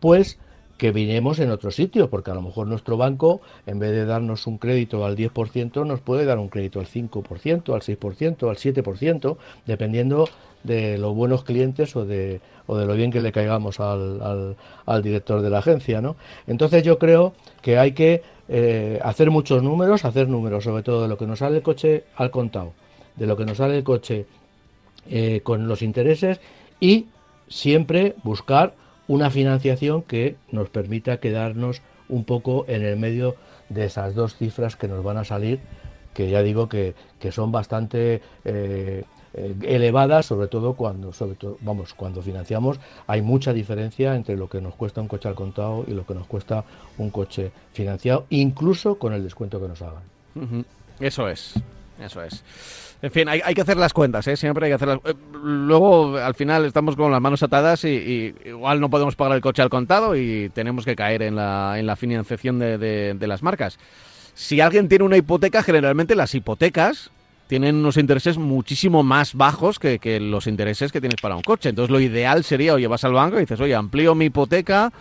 pues que vinemos en otro sitio, porque a lo mejor nuestro banco, en vez de darnos un crédito al 10%, nos puede dar un crédito al 5%, al 6%, al 7%, dependiendo de los buenos clientes o de, o de lo bien que le caigamos al, al, director de la agencia. ¿no? Entonces yo creo que hay que eh, hacer muchos números, hacer números sobre todo de lo que nos sale el coche al contado, de lo que nos sale el coche eh, con los intereses y siempre buscar una financiación que nos permita quedarnos un poco en el medio de esas dos cifras que nos van a salir, que ya digo que, son bastante eh, eh, elevadas, sobre todo cuando, sobre todo, vamos, cuando financiamos, hay mucha diferencia entre lo que nos cuesta un coche al contado y lo que nos cuesta un coche financiado, incluso con el descuento que nos hagan. Eso es. Eso es. En fin, hay, hay, que hacer las cuentas, ¿eh? Siempre hay que hacer las... Eh, luego, al final, estamos con las manos atadas y, igual no podemos pagar el coche al contado y tenemos que caer en la, en la financiación de, de, las marcas. Si alguien tiene una hipoteca, generalmente las hipotecas tienen unos intereses muchísimo más bajos que, que, los intereses que tienes para un coche. Entonces, lo ideal sería, oye, vas al banco y dices, oye, amplío mi hipoteca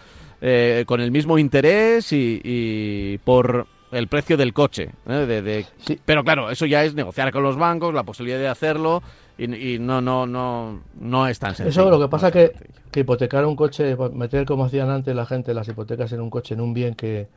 eh, con el mismo interés y, y por el precio del coche. ¿eh? De, Pero claro, eso ya es negociar con los bancos, la posibilidad de hacerlo y, no, no, no, no es tan sencillo. Eso lo que pasa es que, que, hipotecar un coche, meter como hacían antes la gente las hipotecas en un coche, en un bien que,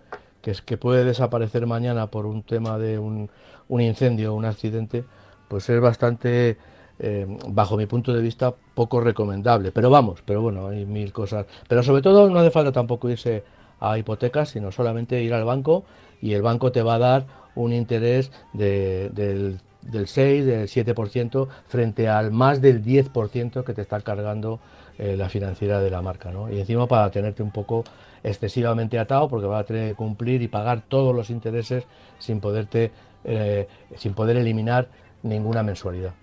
que, es, que puede desaparecer mañana por un tema de un, un incendio o un accidente, pues es bastante... Eh, bajo mi punto de vista, poco recomendable. Pero vamos, pero bueno, hay mil cosas. Pero sobre todo no hace falta tampoco irse a hipotecas, sino solamente ir al banco y el banco te va a dar un interés del, 6, del 7% frente al más del 10% que te está cargando eh, la financiera de la marca. ¿no? Y encima para tenerte un poco excesivamente atado porque va a tener que cumplir y pagar todos los intereses sin poderte eh, sin poder eliminar ninguna mensualidad.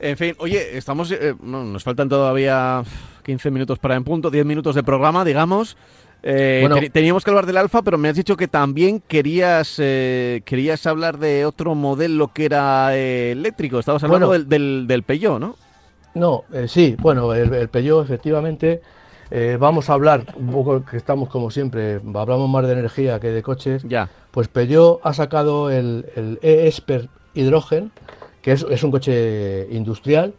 En fin, oye, estamos eh, nos faltan todavía 15 minutos para en punto, 10 minutos de programa, digamos. Eh, teníamos que hablar del Alfa, pero me has dicho que también querías eh, querías hablar de otro modelo que era eh, eléctrico. Estabas hablando del, del, del, Peugeot, ¿no? No, sí, bueno, el, el Peugeot efectivamente. vamos a hablar un poco, que estamos como siempre, hablamos más de energía que de coches. Ya. Pues Peugeot ha sacado el, el e-Esper Hydrogen, que es, es un coche industrial,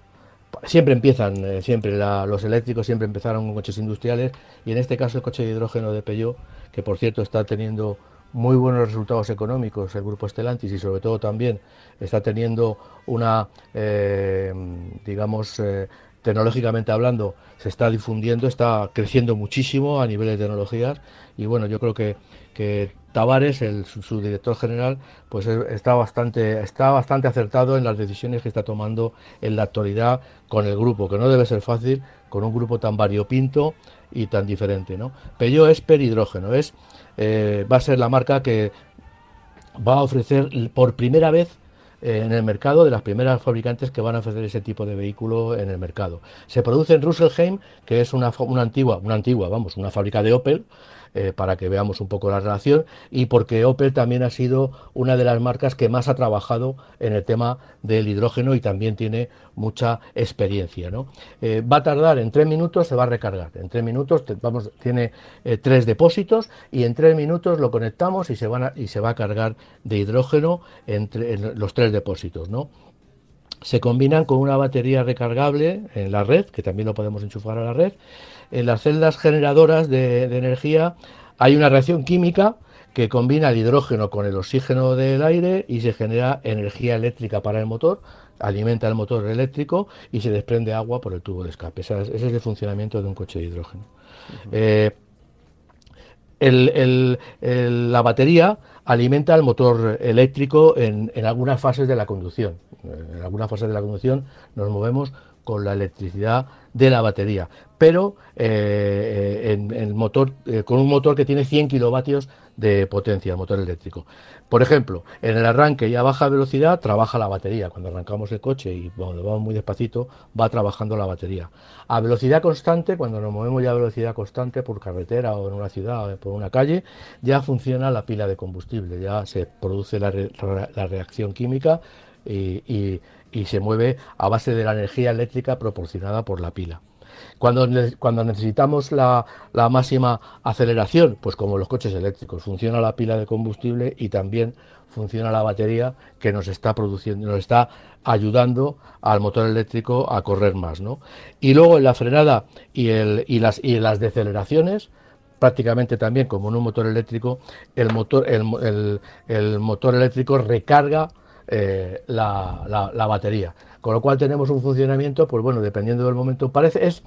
siempre empiezan, eh, siempre los eléctricos siempre empezaron con coches industriales y en este caso el coche de hidrógeno de Peugeot, que por cierto está teniendo muy buenos resultados económicos el grupo Stellantis y sobre todo también está teniendo una, eh, digamos, eh, tecnológicamente hablando, se está difundiendo, está creciendo muchísimo a nivel de tecnologías y bueno, yo creo que, que Tavares, el, su, director general, pues está bastante, está bastante acertado en las decisiones que está tomando en la actualidad con el grupo, que no debe ser fácil con un grupo tan variopinto y tan diferente. ¿no? Peugeot es per hidrógeno, es, eh, va a ser la marca que va a ofrecer por primera vez eh, en el mercado de las primeras fabricantes que van a ofrecer ese tipo de vehículo en el mercado. Se produce en Russelheim, que es una, una antigua, una antigua, vamos, una fábrica de Opel, eh, para que veamos un poco la relación y porque Opel también ha sido una de las marcas que más ha trabajado en el tema del hidrógeno y también tiene mucha experiencia. ¿no? Eh, va a tardar en tres minutos, se va a recargar. En tres minutos vamos, tiene eh, tres depósitos y en tres minutos lo conectamos y se, y se va a cargar de hidrógeno entre en los tres depósitos. ¿no? Se combinan con una batería recargable en la red, que también lo podemos enchufar a la red. En las celdas generadoras de, energía hay una reacción química que combina el hidrógeno con el oxígeno del aire y se genera energía eléctrica para el motor, alimenta el motor eléctrico y se desprende agua por el tubo de escape. Ese es, el funcionamiento de un coche de hidrógeno. Eh, la batería alimenta el motor eléctrico en, algunas fases de la conducción. En algunas fases de la conducción nos movemos con la electricidad de la batería, pero eh, en, motor, eh, con un motor que tiene 100 kilovatios de potencia, motor eléctrico. Por ejemplo, en el arranque y a baja velocidad trabaja la batería. Cuando arrancamos el coche y cuando vamos muy despacito, va trabajando la batería. A velocidad constante, cuando nos movemos ya a velocidad constante por carretera o en una ciudad o por una calle, ya funciona la pila de combustible, ya se produce la, reacción química y se mueve a base de la energía eléctrica proporcionada por la pila. Cuando, cuando necesitamos la, máxima aceleración, pues como los coches eléctricos, funciona la pila de combustible y también funciona la batería que nos está produciendo, nos está ayudando al motor eléctrico a correr más. ¿no? Y luego en la frenada y, el, y, las, y las deceleraciones, prácticamente también como en un motor eléctrico, el motor, el, el, motor eléctrico recarga eh, la, la, la, batería. Con lo cual tenemos un funcionamiento, pues bueno, dependiendo del momento, parece, es,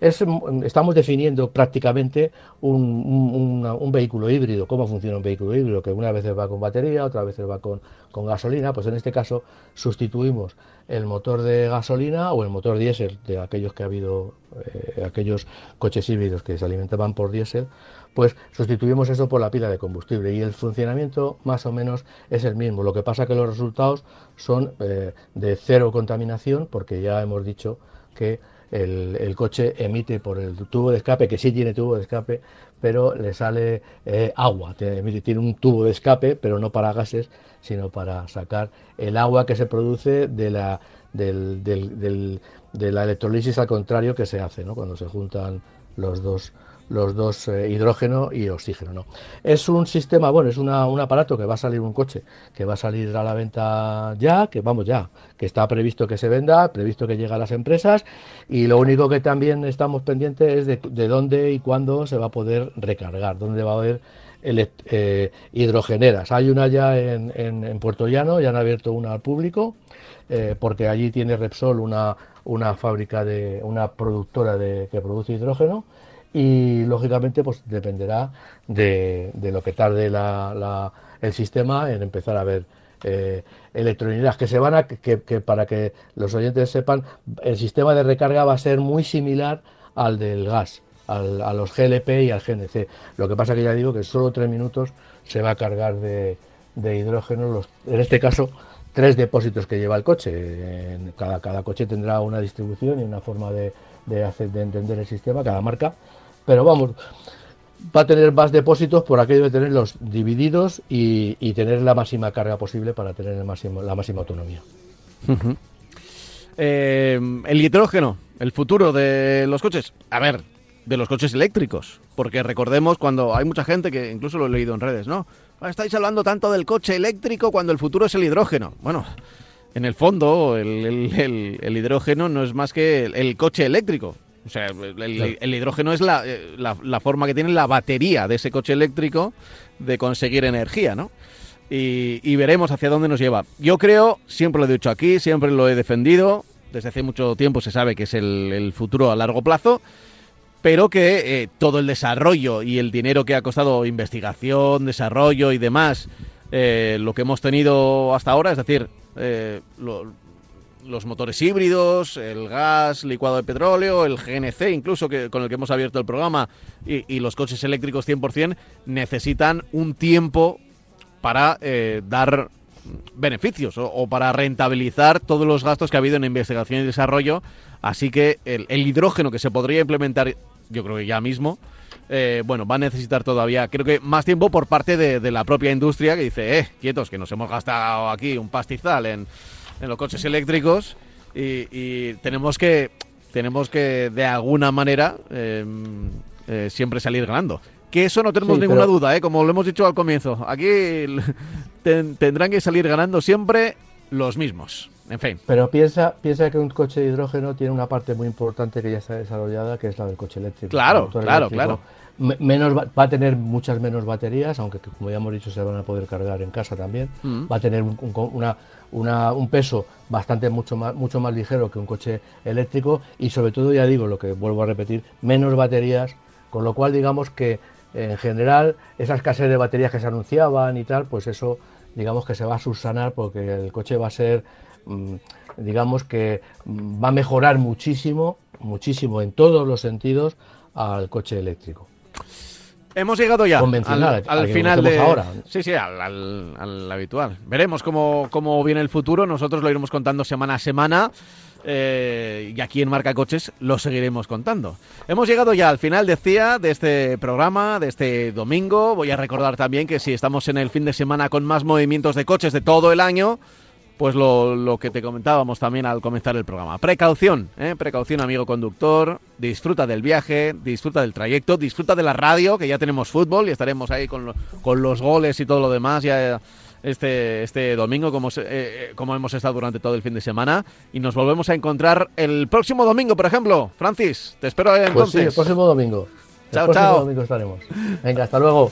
estamos definiendo prácticamente un, vehículo híbrido, cómo funciona un vehículo híbrido, que una vez va con batería, otra vez va con, gasolina, pues en este caso sustituimos el motor de gasolina o el motor diésel de aquellos que ha habido, eh, aquellos coches híbridos que se alimentaban por diésel, pues sustituimos eso por la pila de combustible. Y el funcionamiento más o menos es el mismo. Lo que pasa que los resultados son eh, de cero contaminación porque ya hemos dicho que el, coche emite por el tubo de escape, que sí tiene tubo de escape, pero le sale eh, agua, tiene, tiene, un tubo de escape, pero no para gases, sino para sacar el agua que se produce de la, del, de la electrolisis al contrario que se hace, ¿no? cuando se juntan los dos los dos eh, hidrógeno y oxígeno. ¿no? Es un sistema, bueno, es un aparato que va a salir un coche, que va a salir a la venta ya, que vamos ya, que está previsto que se venda, previsto que llegue a las empresas y lo único que también estamos pendientes es de, dónde y cuándo se va a poder recargar, dónde va a haber eh, hidrogeneras. Hay una ya en, en, Puerto Llano, ya han abierto una al público, eh, porque allí tiene Repsol una, una fábrica de una productora de, que produce hidrógeno y lógicamente pues dependerá de, lo que tarde el sistema en empezar a ver eh, que se van a que, para que los oyentes sepan el sistema de recarga va a ser muy similar al del gas al, a los GLP y al GNC lo que pasa que ya digo que solo tres minutos se va a cargar de, hidrógeno los, en este caso tres depósitos que lleva el coche. Cada, cada coche tendrá una distribución y una forma de, de, hacer, de entender el sistema cada marca pero vamos, va a tener más depósitos por aquello de tenerlos divididos y, tener la máxima carga posible para tener el máximo, la máxima autonomía. Eh, el hidrógeno, el futuro de los coches. A ver, de los coches eléctricos. Porque recordemos cuando hay mucha gente que incluso lo he leído en redes, ¿no? Ah, estáis hablando tanto del coche eléctrico cuando el futuro es el hidrógeno. Bueno, en el fondo, el, hidrógeno no es más que el coche eléctrico. O sea, el, hidrógeno es eh, la, forma que tiene la batería de ese coche eléctrico de conseguir energía, ¿no? Y, veremos hacia dónde nos lleva. Yo creo, siempre lo he dicho aquí, siempre lo he defendido, desde hace mucho tiempo se sabe que es el, futuro a largo plazo, pero que eh, todo el desarrollo y el dinero que ha costado investigación, desarrollo y demás, eh, lo que hemos tenido hasta ahora, es decir, lo, los motores híbridos, el gas licuado de petróleo, el GNC incluso que, con el que hemos abierto el programa y, los coches eléctricos 100% necesitan un tiempo para eh, dar beneficios o, para rentabilizar todos los gastos que ha habido en investigación y desarrollo. Así que el, hidrógeno que se podría implementar, yo creo que ya mismo, eh, bueno, va a necesitar todavía, creo que más tiempo por parte de, de la propia industria que dice, eh, quietos, que nos hemos gastado aquí un pastizal en en los coches eléctricos y, tenemos que tenemos que de alguna manera em, eh, siempre salir ganando. Que eso no tenemos ninguna duda, ¿eh? como lo hemos dicho al comienzo. Aquí tendrán que salir ganando siempre los mismos. En fin. Pero piensa, piensa que un coche de hidrógeno tiene una parte muy importante que ya está desarrollada, que es la del coche eléctrico. Claro, claro, claro menos va, a tener muchas menos baterías, aunque como ya hemos dicho se van a poder cargar en casa también. Mm. Va a tener un, una, un, peso bastante mucho más, mucho más ligero que un coche eléctrico y sobre todo, ya digo, lo que vuelvo a repetir, menos baterías, con lo cual digamos que en general esa escasez de baterías que se anunciaban y tal, pues eso digamos que se va a subsanar porque el coche va a ser, mm, digamos que mm, va a mejorar muchísimo, muchísimo en todos los sentidos al coche eléctrico. Hemos llegado ya al, final de ahora. Sí, sí, al, habitual. Veremos cómo, cómo, viene el futuro. Nosotros lo iremos contando semana a semana. Eh, y aquí en Marca Coches lo seguiremos contando. Hemos llegado ya al final, decía, de este programa, de este domingo. Voy a recordar también que si estamos en el fin de semana con más movimientos de coches de todo el año, pues lo, que te comentábamos también al comenzar el programa. Precaución, ¿eh? precaución amigo conductor, disfruta del viaje, disfruta del trayecto, disfruta de la radio, que ya tenemos fútbol y estaremos ahí con, con los goles y todo lo demás ya este, este domingo como, eh, eh, como hemos estado durante todo el fin de semana y nos volvemos a encontrar el próximo domingo, por ejemplo. Francis, te espero entonces. Pues sí, el próximo domingo. Chao, el próximo domingo estaremos. Venga, hasta luego.